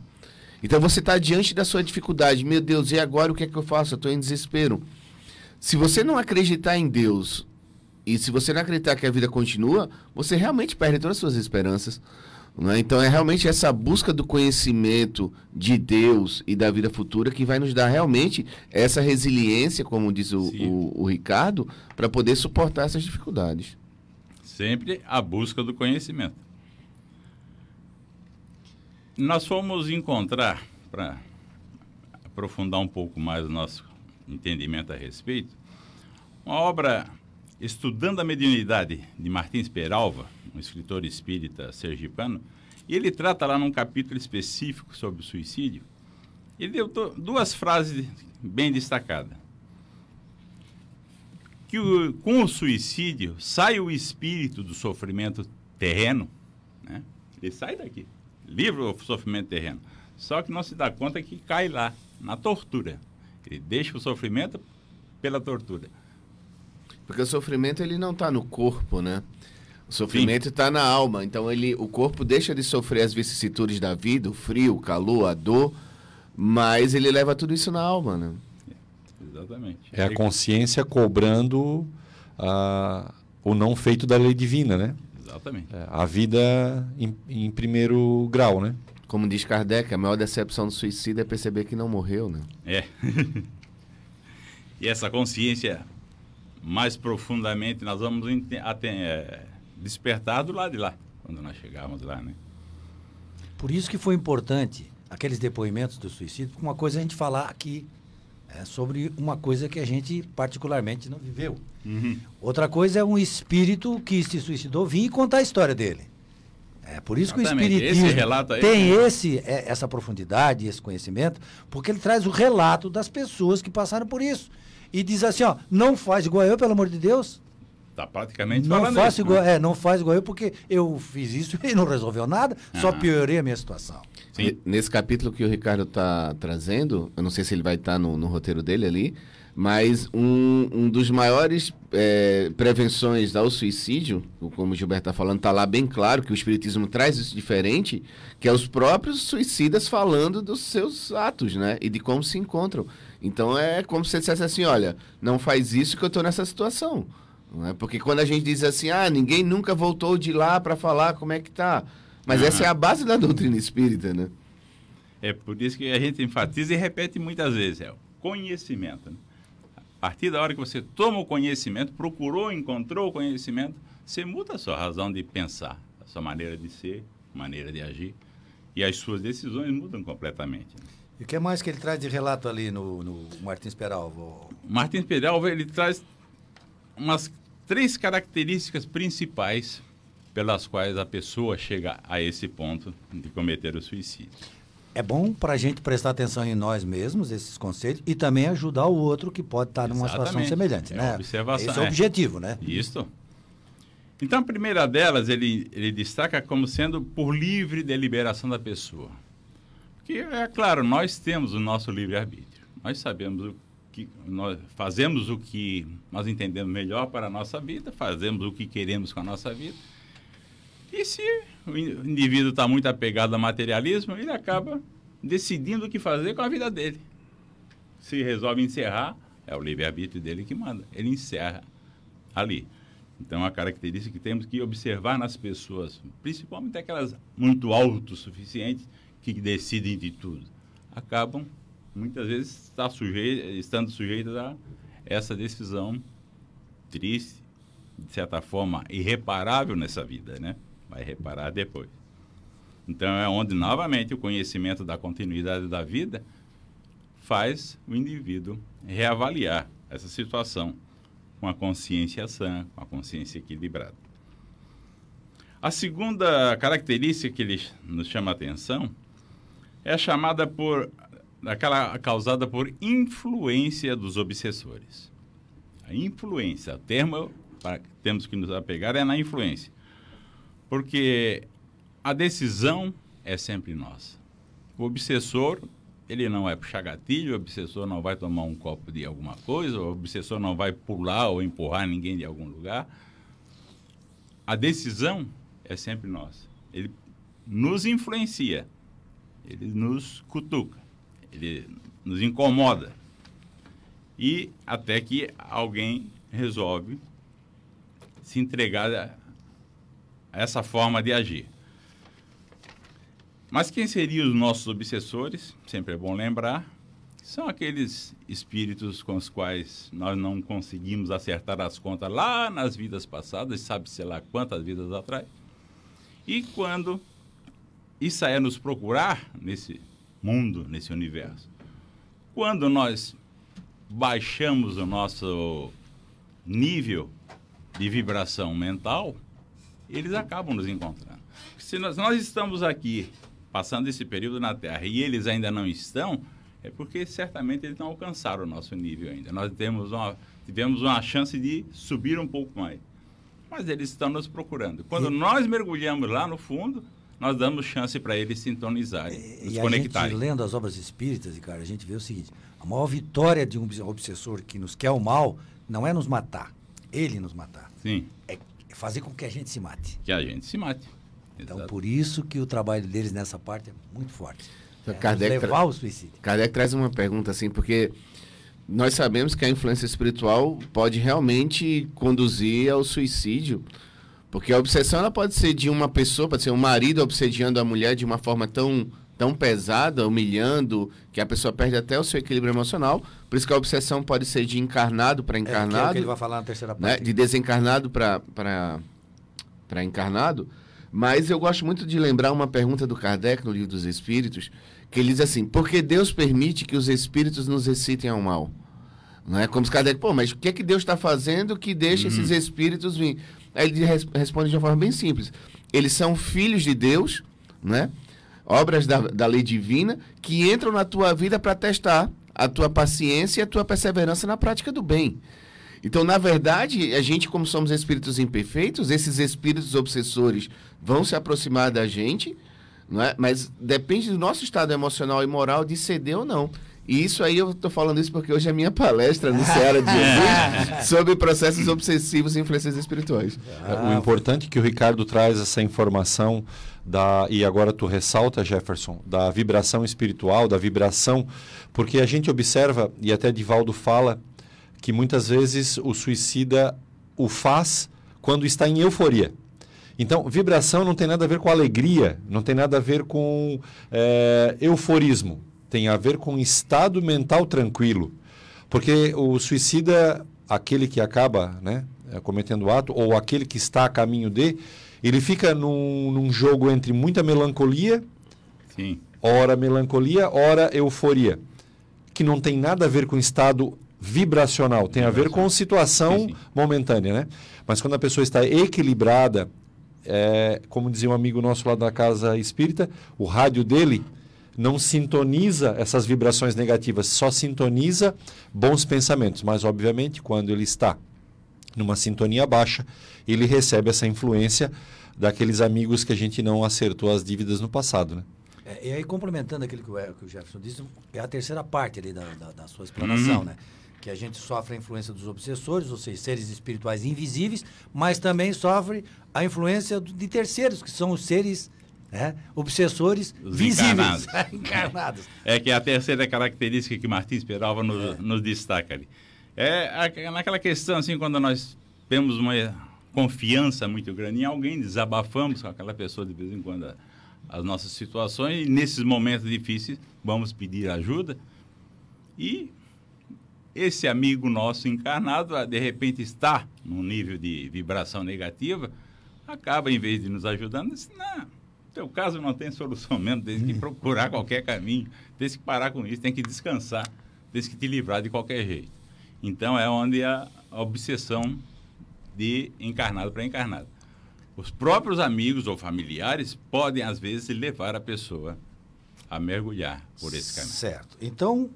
Então você está diante da sua dificuldade, meu Deus, e agora o que é que eu faço? Eu estou em desespero. Se você não acreditar em Deus e se você não acreditar que a vida continua, você realmente perde todas as suas esperanças. Né? Então é realmente essa busca do conhecimento de Deus e da vida futura que vai nos dar realmente essa resiliência, como diz o, o, o Ricardo, para poder suportar essas dificuldades. Sempre a busca do conhecimento. Nós fomos encontrar, para aprofundar um pouco mais o nosso entendimento a respeito, uma obra Estudando a Mediunidade, de Martins Peralva, um escritor espírita sergipano, e ele trata lá num capítulo específico sobre o suicídio. Ele deu duas frases bem destacadas. Que o- com o suicídio sai o espírito do sofrimento terreno, né? ele sai daqui, livra o sofrimento terreno. Só que não se dá conta que cai lá, na tortura. Ele deixa o sofrimento pela tortura. Porque o sofrimento ele não está no corpo, né? O sofrimento está na alma. Então ele, o corpo deixa de sofrer as vicissitudes da vida, o frio, o calor, a dor, mas ele leva tudo isso na alma, né? Exatamente. É a consciência cobrando ah, o não feito da lei divina, né? Exatamente. É, a vida em, em primeiro grau, né? Como diz Kardec, a maior decepção do suicida é perceber que não morreu, né? É. e essa consciência mais profundamente nós vamos até, é, despertar do lado de lá, quando nós chegarmos lá, né? Por isso que foi importante aqueles depoimentos do suicídio, porque uma coisa é a gente falar aqui é, sobre uma coisa que a gente particularmente não viveu. Outra coisa é um espírito que se suicidou vir e contar a história dele. É por isso que o Exatamente. espiritismo Esse tem né? esse, é, essa profundidade, esse conhecimento, porque ele traz o relato das pessoas que passaram por isso. E diz assim, ó, não faz igual eu, pelo amor de Deus. Está praticamente Não falando faço isso, igual, né? é, não faz igual eu porque eu fiz isso e não resolveu nada, só Ah. piorei a minha situação. Ne- Nesse capítulo que o Ricardo está trazendo, eu não sei se ele vai estar no, no roteiro dele ali, mas um, um dos maiores é, prevenções ao suicídio, como o Gilberto está falando, está lá bem claro que o Espiritismo traz isso diferente, que é os próprios suicidas falando dos seus atos, né? E de como se encontram. Então é como se você dissesse assim, olha, não faz isso que eu estou nessa situação. Não é? Porque quando a gente diz assim, ah, ninguém nunca voltou de lá para falar como é que tá. Mas essa é a base da doutrina espírita, né? É por isso que a gente enfatiza e repete muitas vezes, é o conhecimento. né? A partir da hora que você toma o conhecimento, procurou, encontrou o conhecimento, você muda a sua razão de pensar, a sua maneira de ser, maneira de agir, e as suas decisões mudam completamente. né? E o que mais que ele traz de relato ali no, no Martins Peralva? Martins Peralva ele traz umas três características principais pelas quais a pessoa chega a esse ponto de cometer o suicídio. É bom para a gente prestar atenção em nós mesmos, esses conceitos, e também ajudar o outro que pode estar numa situação semelhante, É né? observação, Esse é o é. objetivo, né? Isso. Então, a primeira delas, ele, ele destaca como sendo por livre deliberação da pessoa. Porque, é claro, nós temos o nosso livre-arbítrio. Nós sabemos o que... Nós fazemos o que nós entendemos melhor para a nossa vida, fazemos o que queremos com a nossa vida. E se o in- indivíduo está muito apegado ao materialismo, ele acaba decidindo o que fazer com a vida dele. Se resolve encerrar, é o livre-arbítrio dele que manda. Ele encerra ali. Então, a característica que temos que observar nas pessoas, principalmente aquelas muito autossuficientes que decidem de tudo, acabam, muitas vezes, estar sujei- estando sujeitas a essa decisão triste, de certa forma, irreparável nessa vida, né? Vai reparar depois. Então, é onde, novamente, o conhecimento da continuidade da vida faz o indivíduo reavaliar essa situação com a consciência sã, com a consciência equilibrada. A segunda característica que ele nos chama a atenção é chamada por aquela causada por influência dos obsessores. A influência, o termo para que temos que nos apegar é na influência. Porque a decisão é sempre nossa. O obsessor, ele não vai puxar gatilho, o obsessor não vai tomar um copo de alguma coisa, o obsessor não vai pular ou empurrar ninguém de algum lugar. A decisão é sempre nossa. Ele nos influencia, ele nos cutuca, ele nos incomoda. E até que alguém resolve se entregar a essa forma de agir. Mas quem seriam os nossos obsessores? Sempre é bom lembrar. São aqueles espíritos com os quais nós não conseguimos acertar as contas lá nas vidas passadas, sabe-se lá quantas vidas atrás. E quando isso é nos procurar nesse mundo, nesse universo, quando nós baixamos o nosso nível de vibração mental, eles acabam nos encontrando. Se nós, nós estamos aqui passando esse período na Terra e eles ainda não estão, é porque certamente eles não alcançaram o nosso nível ainda. Nós temos uma, tivemos uma chance de subir um pouco mais. Mas eles estão nos procurando. Quando nós mergulhamos lá no fundo, nós damos chance para eles sintonizarem, nos E a conectarem. gente, lendo as obras espíritas, cara, a gente vê o seguinte: a maior vitória de um obs- obsessor que nos quer o mal não é nos matar, ele nos matar. Sim. É fazer com que a gente se mate. Que a gente se mate. Então, Exato. por isso que o trabalho deles nessa parte é muito forte. Então, É Kardec levar ao suicídio. Kardec traz uma pergunta assim, porque nós sabemos que a influência espiritual pode realmente conduzir ao suicídio, porque a obsessão ela pode ser de uma pessoa, pode ser um marido obsediando a mulher de uma forma tão, tão pesada, humilhando, que a pessoa perde até o seu equilíbrio emocional. Por isso que a obsessão pode ser de encarnado para É, que é encarnado que ele vai falar na terceira né, parte. de desencarnado para encarnado. Mas eu gosto muito de lembrar uma pergunta do Kardec no Livro dos Espíritos, que ele diz assim: por que Deus permite que os espíritos nos excitem ao mal? Não é como se Kardec, pô, mas o que é que Deus está fazendo que deixa esses espíritos vir? Ele res- responde de uma forma bem simples: eles são filhos de Deus, né? obras da, da lei divina, que entram na tua vida para testar a tua paciência e a tua perseverança na prática do bem. Então, na verdade, a gente, como somos espíritos imperfeitos, esses espíritos obsessores vão se aproximar da gente, não é? mas depende do nosso estado emocional e moral de ceder ou não. E isso aí eu estou falando isso porque hoje é minha palestra no Ceará de Jesus sobre processos obsessivos e influências espirituais. o importante é que o Ricardo traz essa informação da e agora tu ressalta Jefferson da vibração espiritual, da vibração, porque a gente observa e até Divaldo fala que muitas vezes o suicida o faz quando está em euforia. Então, vibração não tem nada a ver com alegria, não tem nada a ver com eh, euforismo. Tem a ver com estado mental tranquilo. Porque o suicida, aquele que acaba né, eh, cometendo o ato, ou aquele que está a caminho de, ele fica num, num jogo entre muita melancolia Sim. ora melancolia, ora euforia, que não tem nada a ver com estado vibracional, tem a ver com situação Sim, sim. momentânea, né? Mas quando a pessoa está equilibrada, é, como dizia um amigo nosso lá da casa espírita, o rádio dele não sintoniza essas vibrações negativas, só sintoniza bons pensamentos. Mas, obviamente, quando ele está numa sintonia baixa, ele recebe essa influência daqueles amigos que a gente não acertou as dívidas no passado, né? É, e aí, complementando aquilo que o, que o Jefferson disse, é a terceira parte ali da, da, da sua explanação, Uhum. né? Que a gente sofre a influência dos obsessores, ou seja, seres espirituais invisíveis, mas também sofre a influência de terceiros, que são os seres né, obsessores Os visíveis. encarnados. encarnados. É que a terceira característica que Martins Peralva nos, É. nos destaca ali. É naquela questão, assim, quando nós temos uma confiança muito grande em alguém, desabafamos com aquela pessoa de vez em quando as nossas situações, e nesses momentos difíceis vamos pedir ajuda. E esse amigo nosso encarnado, de repente, está num nível de vibração negativa, acaba, em vez de nos ajudando, diz, não, teu caso não tem solução mesmo, tem que procurar qualquer caminho, tem que parar com isso, tem que descansar, tem que te livrar de qualquer jeito. Então é onde a, a obsessão de encarnado para encarnado. Os próprios amigos ou familiares podem, às vezes, levar a pessoa a mergulhar por esse caminho. Certo. Então,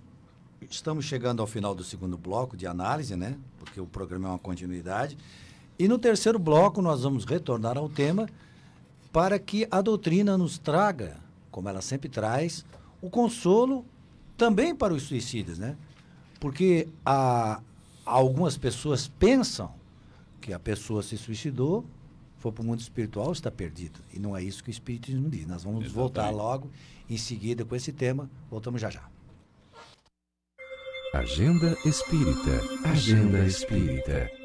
estamos chegando ao final do segundo bloco de análise, né? Porque o programa é uma continuidade. E no terceiro bloco, nós vamos retornar ao tema para que a doutrina nos traga, como ela sempre traz, o consolo também para os suicidas, né? Porque há, algumas pessoas pensam que a pessoa se suicidou, foi para o mundo espiritual, está perdido. E não é isso que o Espiritismo diz. Nós vamos voltar Exatamente. logo em seguida com esse tema. Voltamos já já. Agenda Espírita. Agenda Espírita.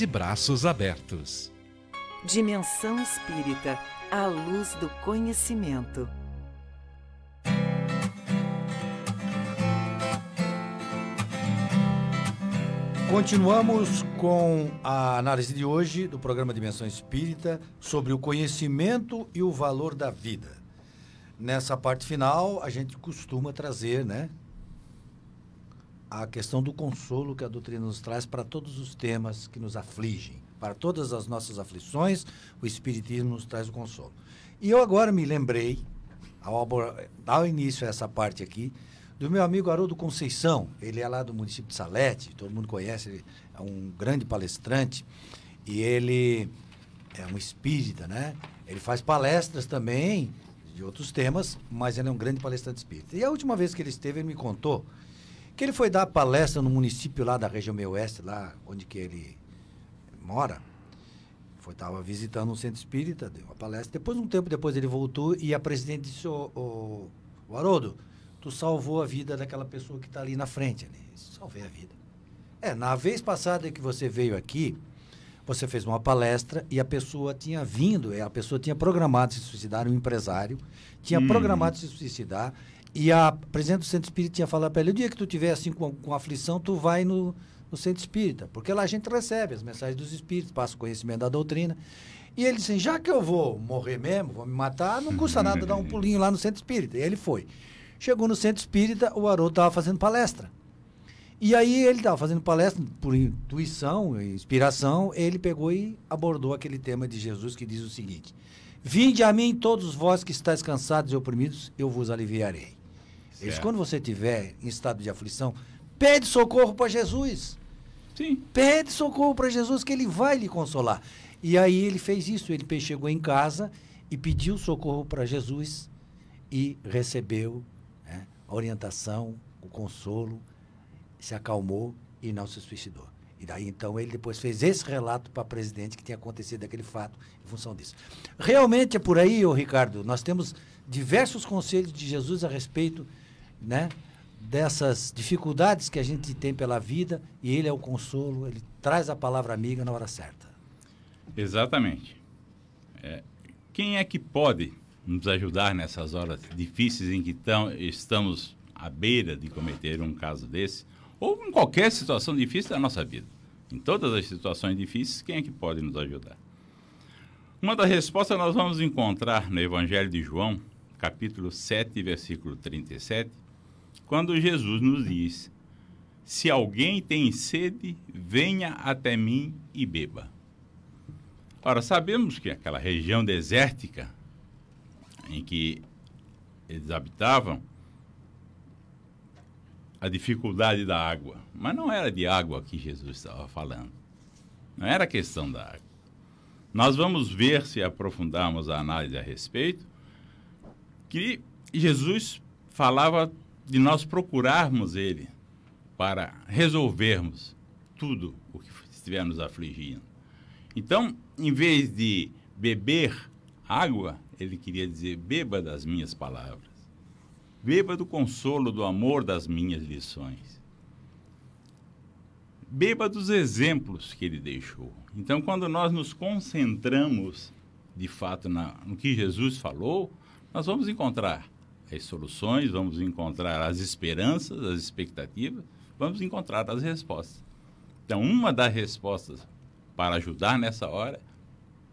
de braços abertos. Dimensão Espírita, a luz do conhecimento. Continuamos com a análise de hoje do programa Dimensão Espírita sobre o conhecimento e o valor da vida. Nessa parte final, a gente costuma trazer, né, a questão do consolo que a doutrina nos traz para todos os temas que nos afligem. Para todas as nossas aflições, o Espiritismo nos traz o consolo. E eu agora me lembrei, ao dar início a essa parte aqui, do meu amigo Haroldo Conceição. Ele é lá do município de Salete, todo mundo conhece, ele é um grande palestrante e ele é um espírita, né? Ele faz palestras também de outros temas, mas ele é um grande palestrante espírita. E a última vez que ele esteve, ele me contou que ele foi dar palestra no município lá da região meio oeste, lá onde que ele mora. Foi estava visitando um centro espírita, deu uma palestra. Depois, um tempo depois, ele voltou e a presidente disse: Ô, ô, ô Haroldo, tu salvou a vida daquela pessoa que está ali na frente. Ali. Salvei a vida. É, na vez passada que você veio aqui, você fez uma palestra e a pessoa tinha vindo, a pessoa tinha programado se suicidar, um empresário, tinha hum. programado se suicidar, e a presidente do centro espírita tinha falado para ele, o dia que tu tiver assim com, com aflição, tu vai no, no centro espírita, porque lá a gente recebe as mensagens dos espíritos, passa o conhecimento da doutrina. E ele disse, já que eu vou morrer mesmo, vou me matar, não custa nada dar um pulinho lá no centro espírita. E ele foi. Chegou no centro espírita, o Haroldo estava fazendo palestra. E aí ele estava fazendo palestra, por intuição, inspiração, ele pegou e abordou aquele tema de Jesus que diz o seguinte: Vinde a mim todos vós que estáis cansados e oprimidos, eu vos aliviarei. Eles, quando você estiver em estado de aflição, pede socorro para Jesus. Sim. Pede socorro para Jesus que ele vai lhe consolar. E aí ele fez isso, ele chegou em casa e pediu socorro para Jesus e recebeu né, a orientação, o consolo, se acalmou e não se suicidou. E daí então ele depois fez esse relato para o presidente que tinha acontecido aquele fato em função disso. Realmente é por aí, ô Ricardo, nós temos diversos conselhos de Jesus a respeito né, dessas dificuldades que a gente tem pela vida e ele é o consolo, ele traz a palavra amiga na hora certa. Exatamente. É, quem é que pode nos ajudar nessas horas difíceis em que tão, estamos à beira de cometer um caso desse? Ou em qualquer situação difícil da nossa vida. Em todas as situações difíceis, quem é que pode nos ajudar? Uma das respostas nós vamos encontrar no Evangelho de João, capítulo 7, versículo 37, quando Jesus nos diz: Se alguém tem sede, venha até mim e beba. Ora, sabemos que aquela região desértica em que eles habitavam, a dificuldade da água. Mas não era de água que Jesus estava falando. Não era questão da água. Nós vamos ver, se aprofundarmos a análise a respeito, que Jesus falava de nós procurarmos Ele para resolvermos tudo o que estiver nos afligindo. Então, em vez de beber água, ele queria dizer: beba das minhas palavras. Beba do consolo, do amor das minhas lições. Beba dos exemplos que ele deixou. Então, quando nós nos concentramos, de fato, na, no que Jesus falou, nós vamos encontrar as soluções, vamos encontrar as esperanças, as expectativas, vamos encontrar as respostas. Então, uma das respostas para ajudar nessa hora,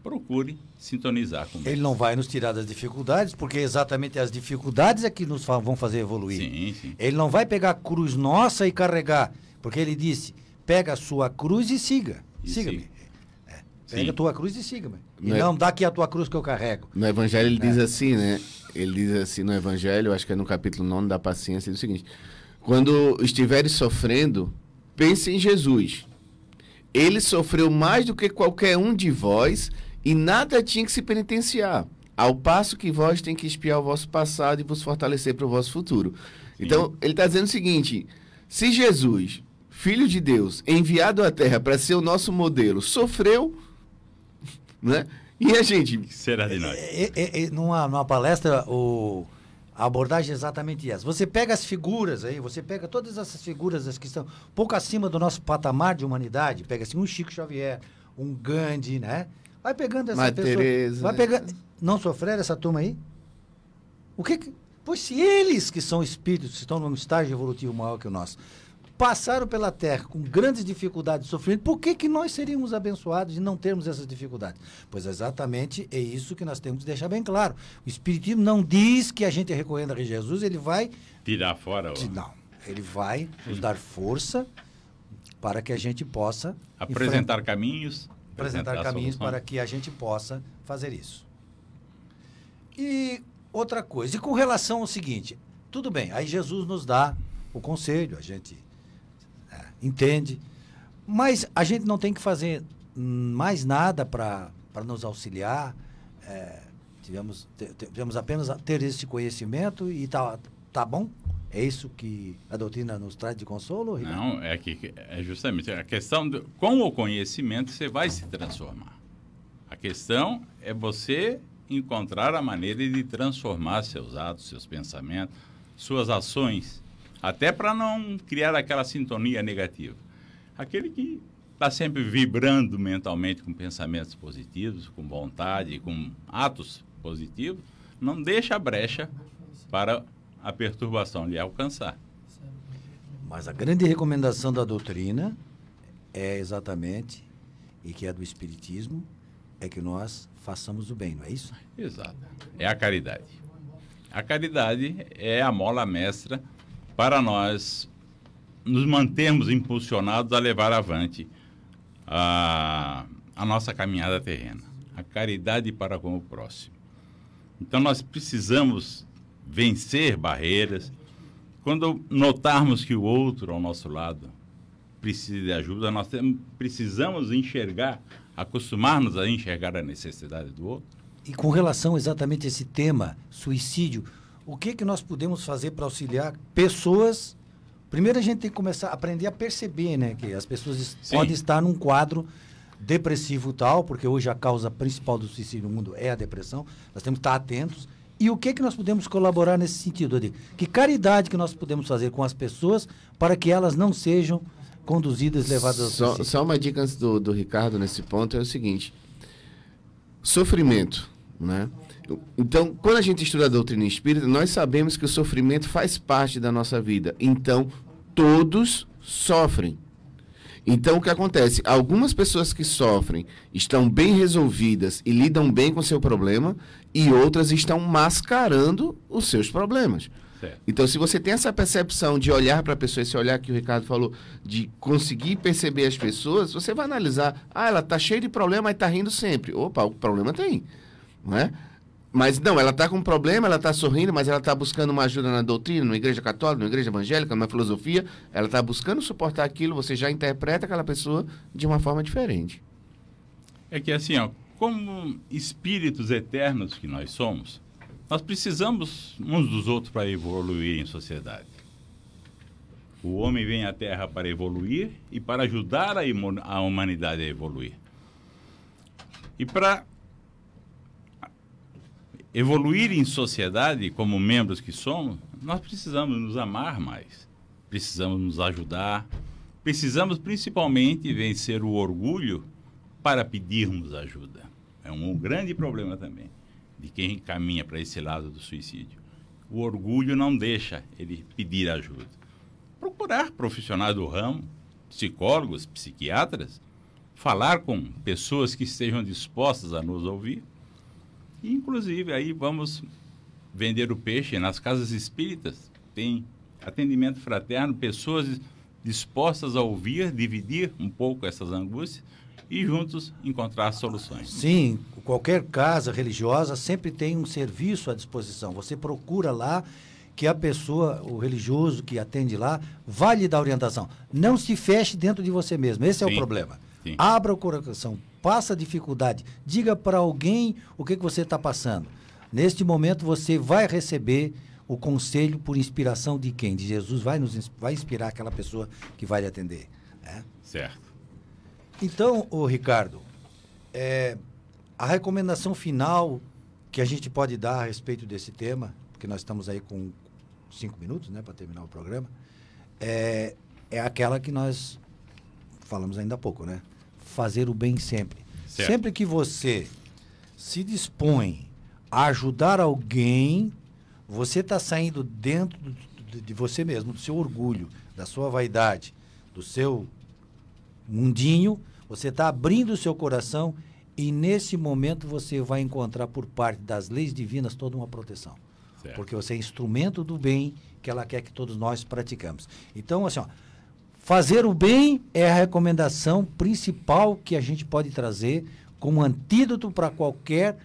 procure sintonizar com Ele não vai nos tirar das dificuldades, porque exatamente as dificuldades é que nos vão fazer evoluir. Sim, sim. Ele não vai pegar a cruz nossa e carregar, porque ele disse: pega a sua cruz e siga. Siga-me. É, pega Sim. a tua cruz e siga-me. E não, não dá aqui a tua cruz que eu carrego. No Evangelho ele é. diz assim, né? ele diz assim no Evangelho, acho que é no capítulo 9 da paciência, diz o seguinte: quando estiveres sofrendo, pense em Jesus. Ele sofreu mais do que qualquer um de vós e nada tinha que se penitenciar. Ao passo que vós tem que espiar o vosso passado e vos fortalecer para o vosso futuro. Sim. Então, ele está dizendo o seguinte: se Jesus, filho de Deus, enviado à Terra para ser o nosso modelo, sofreu, né? E a gente. Será de nós? É, é, é, numa, numa palestra, o, a abordagem é exatamente essa. Você pega as figuras aí, você pega todas essas figuras as que estão pouco acima do nosso patamar de humanidade, pega assim um Chico Xavier, um Gandhi, né? Vai pegando essa pessoa. Tereza- Vai pegando. Não sofreram essa turma aí? O que, que Pois se eles que são espíritos, que estão num estágio evolutivo maior que o nosso, passaram pela Terra com grandes dificuldades e sofrimento, por que, que nós seríamos abençoados de não termos essas dificuldades? Pois exatamente é isso que nós temos que deixar bem claro. O Espiritismo não diz que a gente recorrendo a Jesus, ele vai Tirar fora o... Não. Ele vai nos dar força para que a gente possa Apresentar caminhos. apresentar caminhos soluções. para que a gente possa fazer isso. E outra coisa, e com relação ao seguinte, tudo bem, aí Jesus nos dá o conselho, a gente é, entende, mas a gente não tem que fazer mais nada para nos auxiliar. é, tivemos, tivemos apenas ter esse conhecimento e tá, tá bom? É isso que a doutrina nos traz de consolo? Ricardo? Não, é que é justamente a questão com o conhecimento você vai se transformar. A questão é você encontrar a maneira de transformar seus atos, seus pensamentos, suas ações, até para não criar aquela sintonia negativa. Aquele que está sempre vibrando mentalmente com pensamentos positivos, com vontade, com atos positivos, não deixa a brecha para a perturbação lhe alcançar. Mas a grande recomendação da doutrina é exatamente, e que é do Espiritismo, é que nós façamos o bem, não é isso? Exato. É a caridade. A caridade é a mola mestra para nós nos mantermos impulsionados a levar avante a, a nossa caminhada terrena. A caridade para com o próximo. Então nós precisamos vencer barreiras. Quando notarmos que o outro ao nosso lado precisa de ajuda, nós temos, precisamos enxergar, acostumar-nos a enxergar a necessidade do outro. E com relação exatamente a esse tema, suicídio, o que, que nós podemos fazer para auxiliar pessoas? Primeiro a gente tem que começar a aprender a perceber, né? Que as pessoas es- Sim. podem estar num quadro depressivo tal, porque hoje a causa principal do suicídio no mundo é a depressão. Nós temos que estar atentos. E o que, que nós podemos colaborar nesse sentido, Adi? Que caridade que nós podemos fazer com as pessoas para que elas não sejam conduzidas, levadas ao Só, suicídio? só uma dica antes do, do Ricardo nesse ponto é o seguinte: sofrimento, né? Então, quando a gente estuda a doutrina espírita, nós sabemos que o sofrimento faz parte da nossa vida. Então, todos sofrem. Então, o que acontece? Algumas pessoas que sofrem estão bem resolvidas e lidam bem com seu problema, e outras estão mascarando os seus problemas. Certo. Então, se você tem essa percepção de olhar para a pessoa, esse olhar que o Ricardo falou, de conseguir perceber as pessoas, você vai analisar, ah, ela tá cheia de problema, mas tá rindo sempre. Opa, o problema tem, não é? Mas não, ela tá com um problema, ela tá sorrindo, mas ela tá buscando uma ajuda na doutrina, numa igreja católica, numa igreja evangélica, numa filosofia, ela tá buscando suportar aquilo, você já interpreta aquela pessoa de uma forma diferente. É que assim, ó, como espíritos eternos que nós somos, nós precisamos uns dos outros para evoluir em sociedade. O homem vem à Terra para evoluir e para ajudar a, a humanidade a evoluir. E para evoluir em sociedade, como membros que somos, nós precisamos nos amar mais, precisamos nos ajudar, precisamos principalmente vencer o orgulho para pedirmos ajuda. É um grande problema também de quem caminha para esse lado do suicídio. O orgulho não deixa ele pedir ajuda. Procurar profissionais do ramo, psicólogos, psiquiatras, falar com pessoas que estejam dispostas a nos ouvir. E, inclusive, aí vamos vender o peixe nas casas espíritas. Tem atendimento fraterno, pessoas dispostas a ouvir, dividir um pouco essas angústias e juntos encontrar soluções. Sim, qualquer casa religiosa sempre tem um serviço à disposição. Você procura lá que a pessoa, o religioso que atende lá, vai lhe dar orientação. Não se feche dentro de você mesmo. Esse é o problema. sim. Abra o coração, passa a dificuldade, diga para alguém o que, que você está passando. Neste momento você vai receber o conselho por inspiração de quem? De Jesus vai nos vai inspirar aquela pessoa que vai lhe atender. né? Certo. Então, o Ricardo, é, a recomendação final que a gente pode dar a respeito desse tema, porque nós estamos aí com cinco minutos, né, para terminar o programa, é, é aquela que nós falamos ainda há pouco, né? Fazer o bem sempre. Certo. Sempre que você se dispõe a ajudar alguém, você está saindo dentro de você mesmo, do seu orgulho, da sua vaidade, do seu mundinho, você está abrindo o seu coração e nesse momento você vai encontrar por parte das leis divinas toda uma proteção. Certo. Porque você é instrumento do bem que ela quer que todos nós praticamos. Então, assim, ó, fazer o bem é a recomendação principal que a gente pode trazer como antídoto para qualquer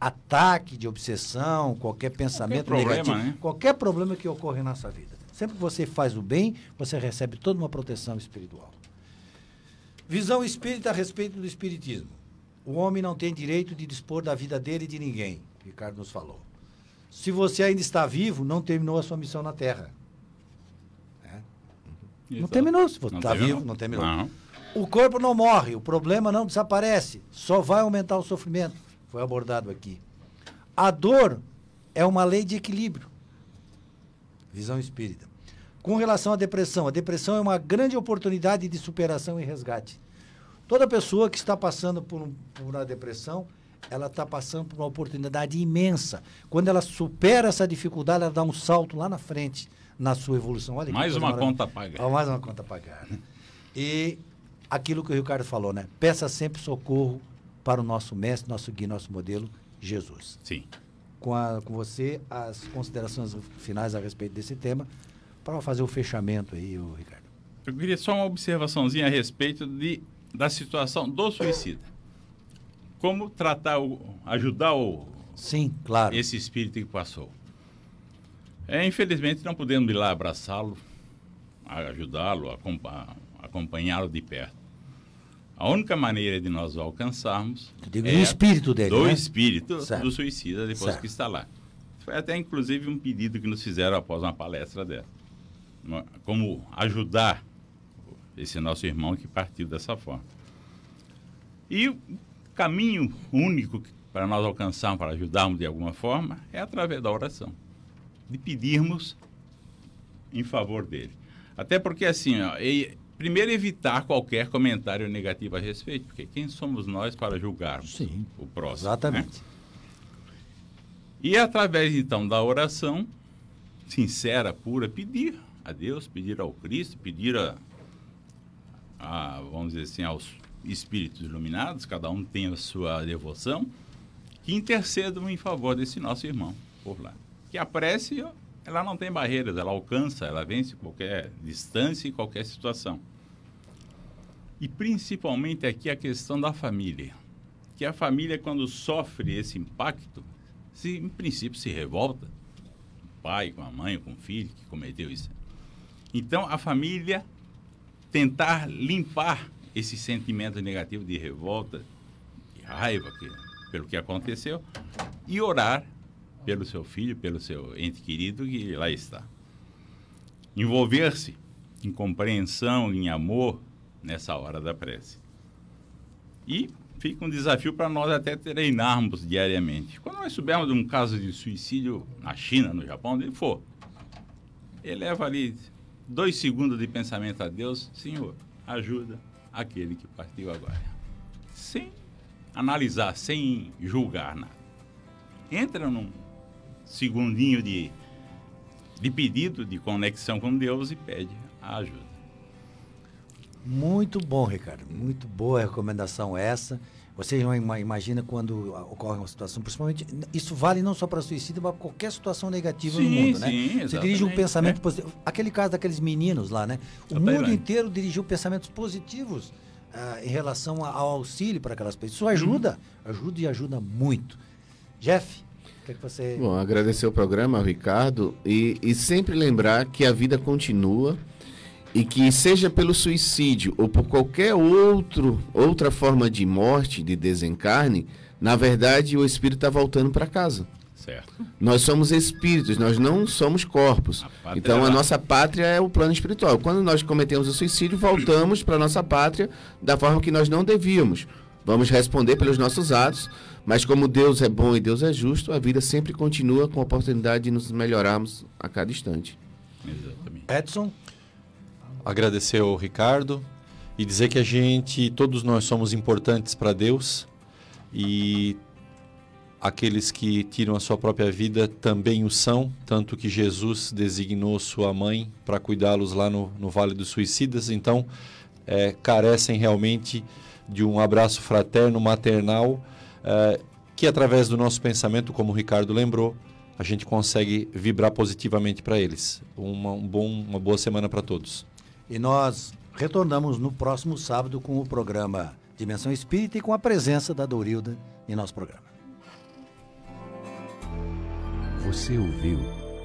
ataque de obsessão, qualquer pensamento qualquer problema, negativo, né? qualquer problema que ocorra na sua vida. Sempre que você faz o bem, você recebe toda uma proteção espiritual. Visão espírita a respeito do espiritismo. O homem não tem direito de dispor da vida dele e de ninguém, Ricardo nos falou. Se você ainda está vivo, não terminou a sua missão na Terra. É? Não terminou. Se você está vivo, não terminou. Não. O corpo não morre, o problema não desaparece, só vai aumentar o sofrimento. Foi abordado aqui. A dor é uma lei de equilíbrio. Visão espírita. Com relação à depressão, a depressão é uma grande oportunidade de superação e resgate. Toda pessoa que está passando por, um, por uma depressão, ela está passando por uma oportunidade imensa. Quando ela supera essa dificuldade, ela dá um salto lá na frente na sua evolução. Olha mais uma conta paga. mais uma conta pagar. E aquilo que o Ricardo falou, né? Peça sempre socorro para o nosso mestre, nosso guia, nosso modelo, Jesus. Sim. Com, a, com você, as considerações finais a respeito desse tema, para fazer o fechamento aí, o Ricardo. Eu queria só uma observaçãozinha a respeito de, da situação do suicida. Como tratar, o, ajudar o, Sim, claro. esse espírito que passou. É, infelizmente, não podemos ir lá abraçá-lo, ajudá-lo, acompanhá-lo de perto. A única maneira de nós o alcançarmos digo, é do espírito dele, do né? espírito certo. do suicida depois certo. que está lá. Foi até inclusive um pedido que nos fizeram após uma palestra dela, como ajudar esse nosso irmão que partiu dessa forma. E o caminho único para nós alcançarmos, para ajudarmos de alguma forma, é através da oração, de pedirmos em favor dele. Até porque assim, ó, primeiro evitar qualquer comentário negativo a respeito, porque quem somos nós para julgarmos Sim, o próximo? Exatamente. Né? E através então da oração sincera, pura, pedir a Deus, pedir ao Cristo, pedir a, a vamos dizer assim, aos espíritos iluminados, cada um tem a sua devoção, que intercedam em favor desse nosso irmão por lá. Que a prece, ela não tem barreiras, ela alcança, ela vence qualquer distância e qualquer situação. E principalmente aqui a questão da família. Que a família, quando sofre esse impacto, se, em princípio se revolta. O pai com a mãe, com o filho que cometeu isso. Então, a família tentar limpar esse sentimento negativo de revolta, de raiva que, pelo que aconteceu, e orar pelo seu filho, pelo seu ente querido que lá está. Envolver-se em compreensão, em amor, nessa hora da prece. E fica um desafio para nós até treinarmos diariamente. Quando nós soubermos de um caso de suicídio na China, no Japão, onde for, eleva ali dois segundos de pensamento a Deus, Senhor, ajuda aquele que partiu agora. Sem analisar, sem julgar nada. Entra num segundinho de, de pedido, de conexão com Deus e pede a ajuda. Muito bom, Ricardo. Muito boa recomendação essa. Você imagina quando ocorre uma situação, principalmente, isso vale não só para suicídio, mas para qualquer situação negativa sim, no mundo, né? Sim, Você dirige um pensamento é. positivo. Aquele caso daqueles meninos lá, né? O mundo inteiro dirigiu pensamentos positivos uh, em relação ao auxílio para aquelas pessoas. Isso ajuda, uhum. ajuda e ajuda muito. Jeff, que, é que você. Bom, agradecer o programa, Ricardo, e, e sempre lembrar que a vida continua e que seja pelo suicídio ou por qualquer outro, outra forma de morte, de desencarne, na verdade o espírito está voltando para casa. Certo. Nós somos espíritos, nós não somos corpos. A então a nossa pátria é o plano espiritual. Quando nós cometemos o suicídio, voltamos para a nossa pátria da forma que nós não devíamos. Vamos responder pelos nossos atos, mas como Deus é bom e Deus é justo, a vida sempre continua com a oportunidade de nos melhorarmos a cada instante. Exatamente. Edson? agradecer ao Ricardo e dizer que a gente, todos nós somos importantes para Deus e aqueles que tiram a sua própria vida também o são, tanto que Jesus designou sua mãe para cuidá-los lá no, no Vale dos Suicidas, então é, carecem realmente de um abraço fraterno, maternal, é, que através do nosso pensamento, como o Ricardo lembrou, a gente consegue vibrar positivamente para eles. Uma, um bom, uma boa semana para todos. E nós retornamos no próximo sábado com o programa Dimensão Espírita e com a presença da Dorilda em nosso programa. Você ouviu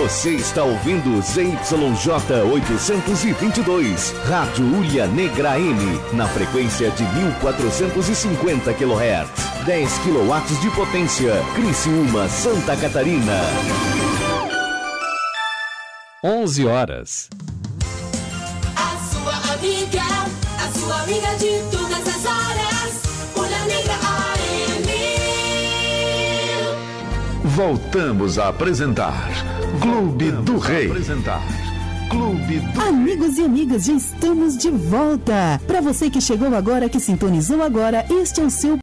Você está ouvindo ZYJ 822, Rádio Ulha Negra M, na frequência de 1450 kHz. 10 kW de potência, Criciúma, Santa Catarina. 11 horas. A sua amiga, a sua amiga de todas as horas. Voltamos a apresentar Clube do Rei. Apresentar Clube do Amigos e amigas, já estamos de volta. Para você que chegou agora, que sintonizou agora, este é o seu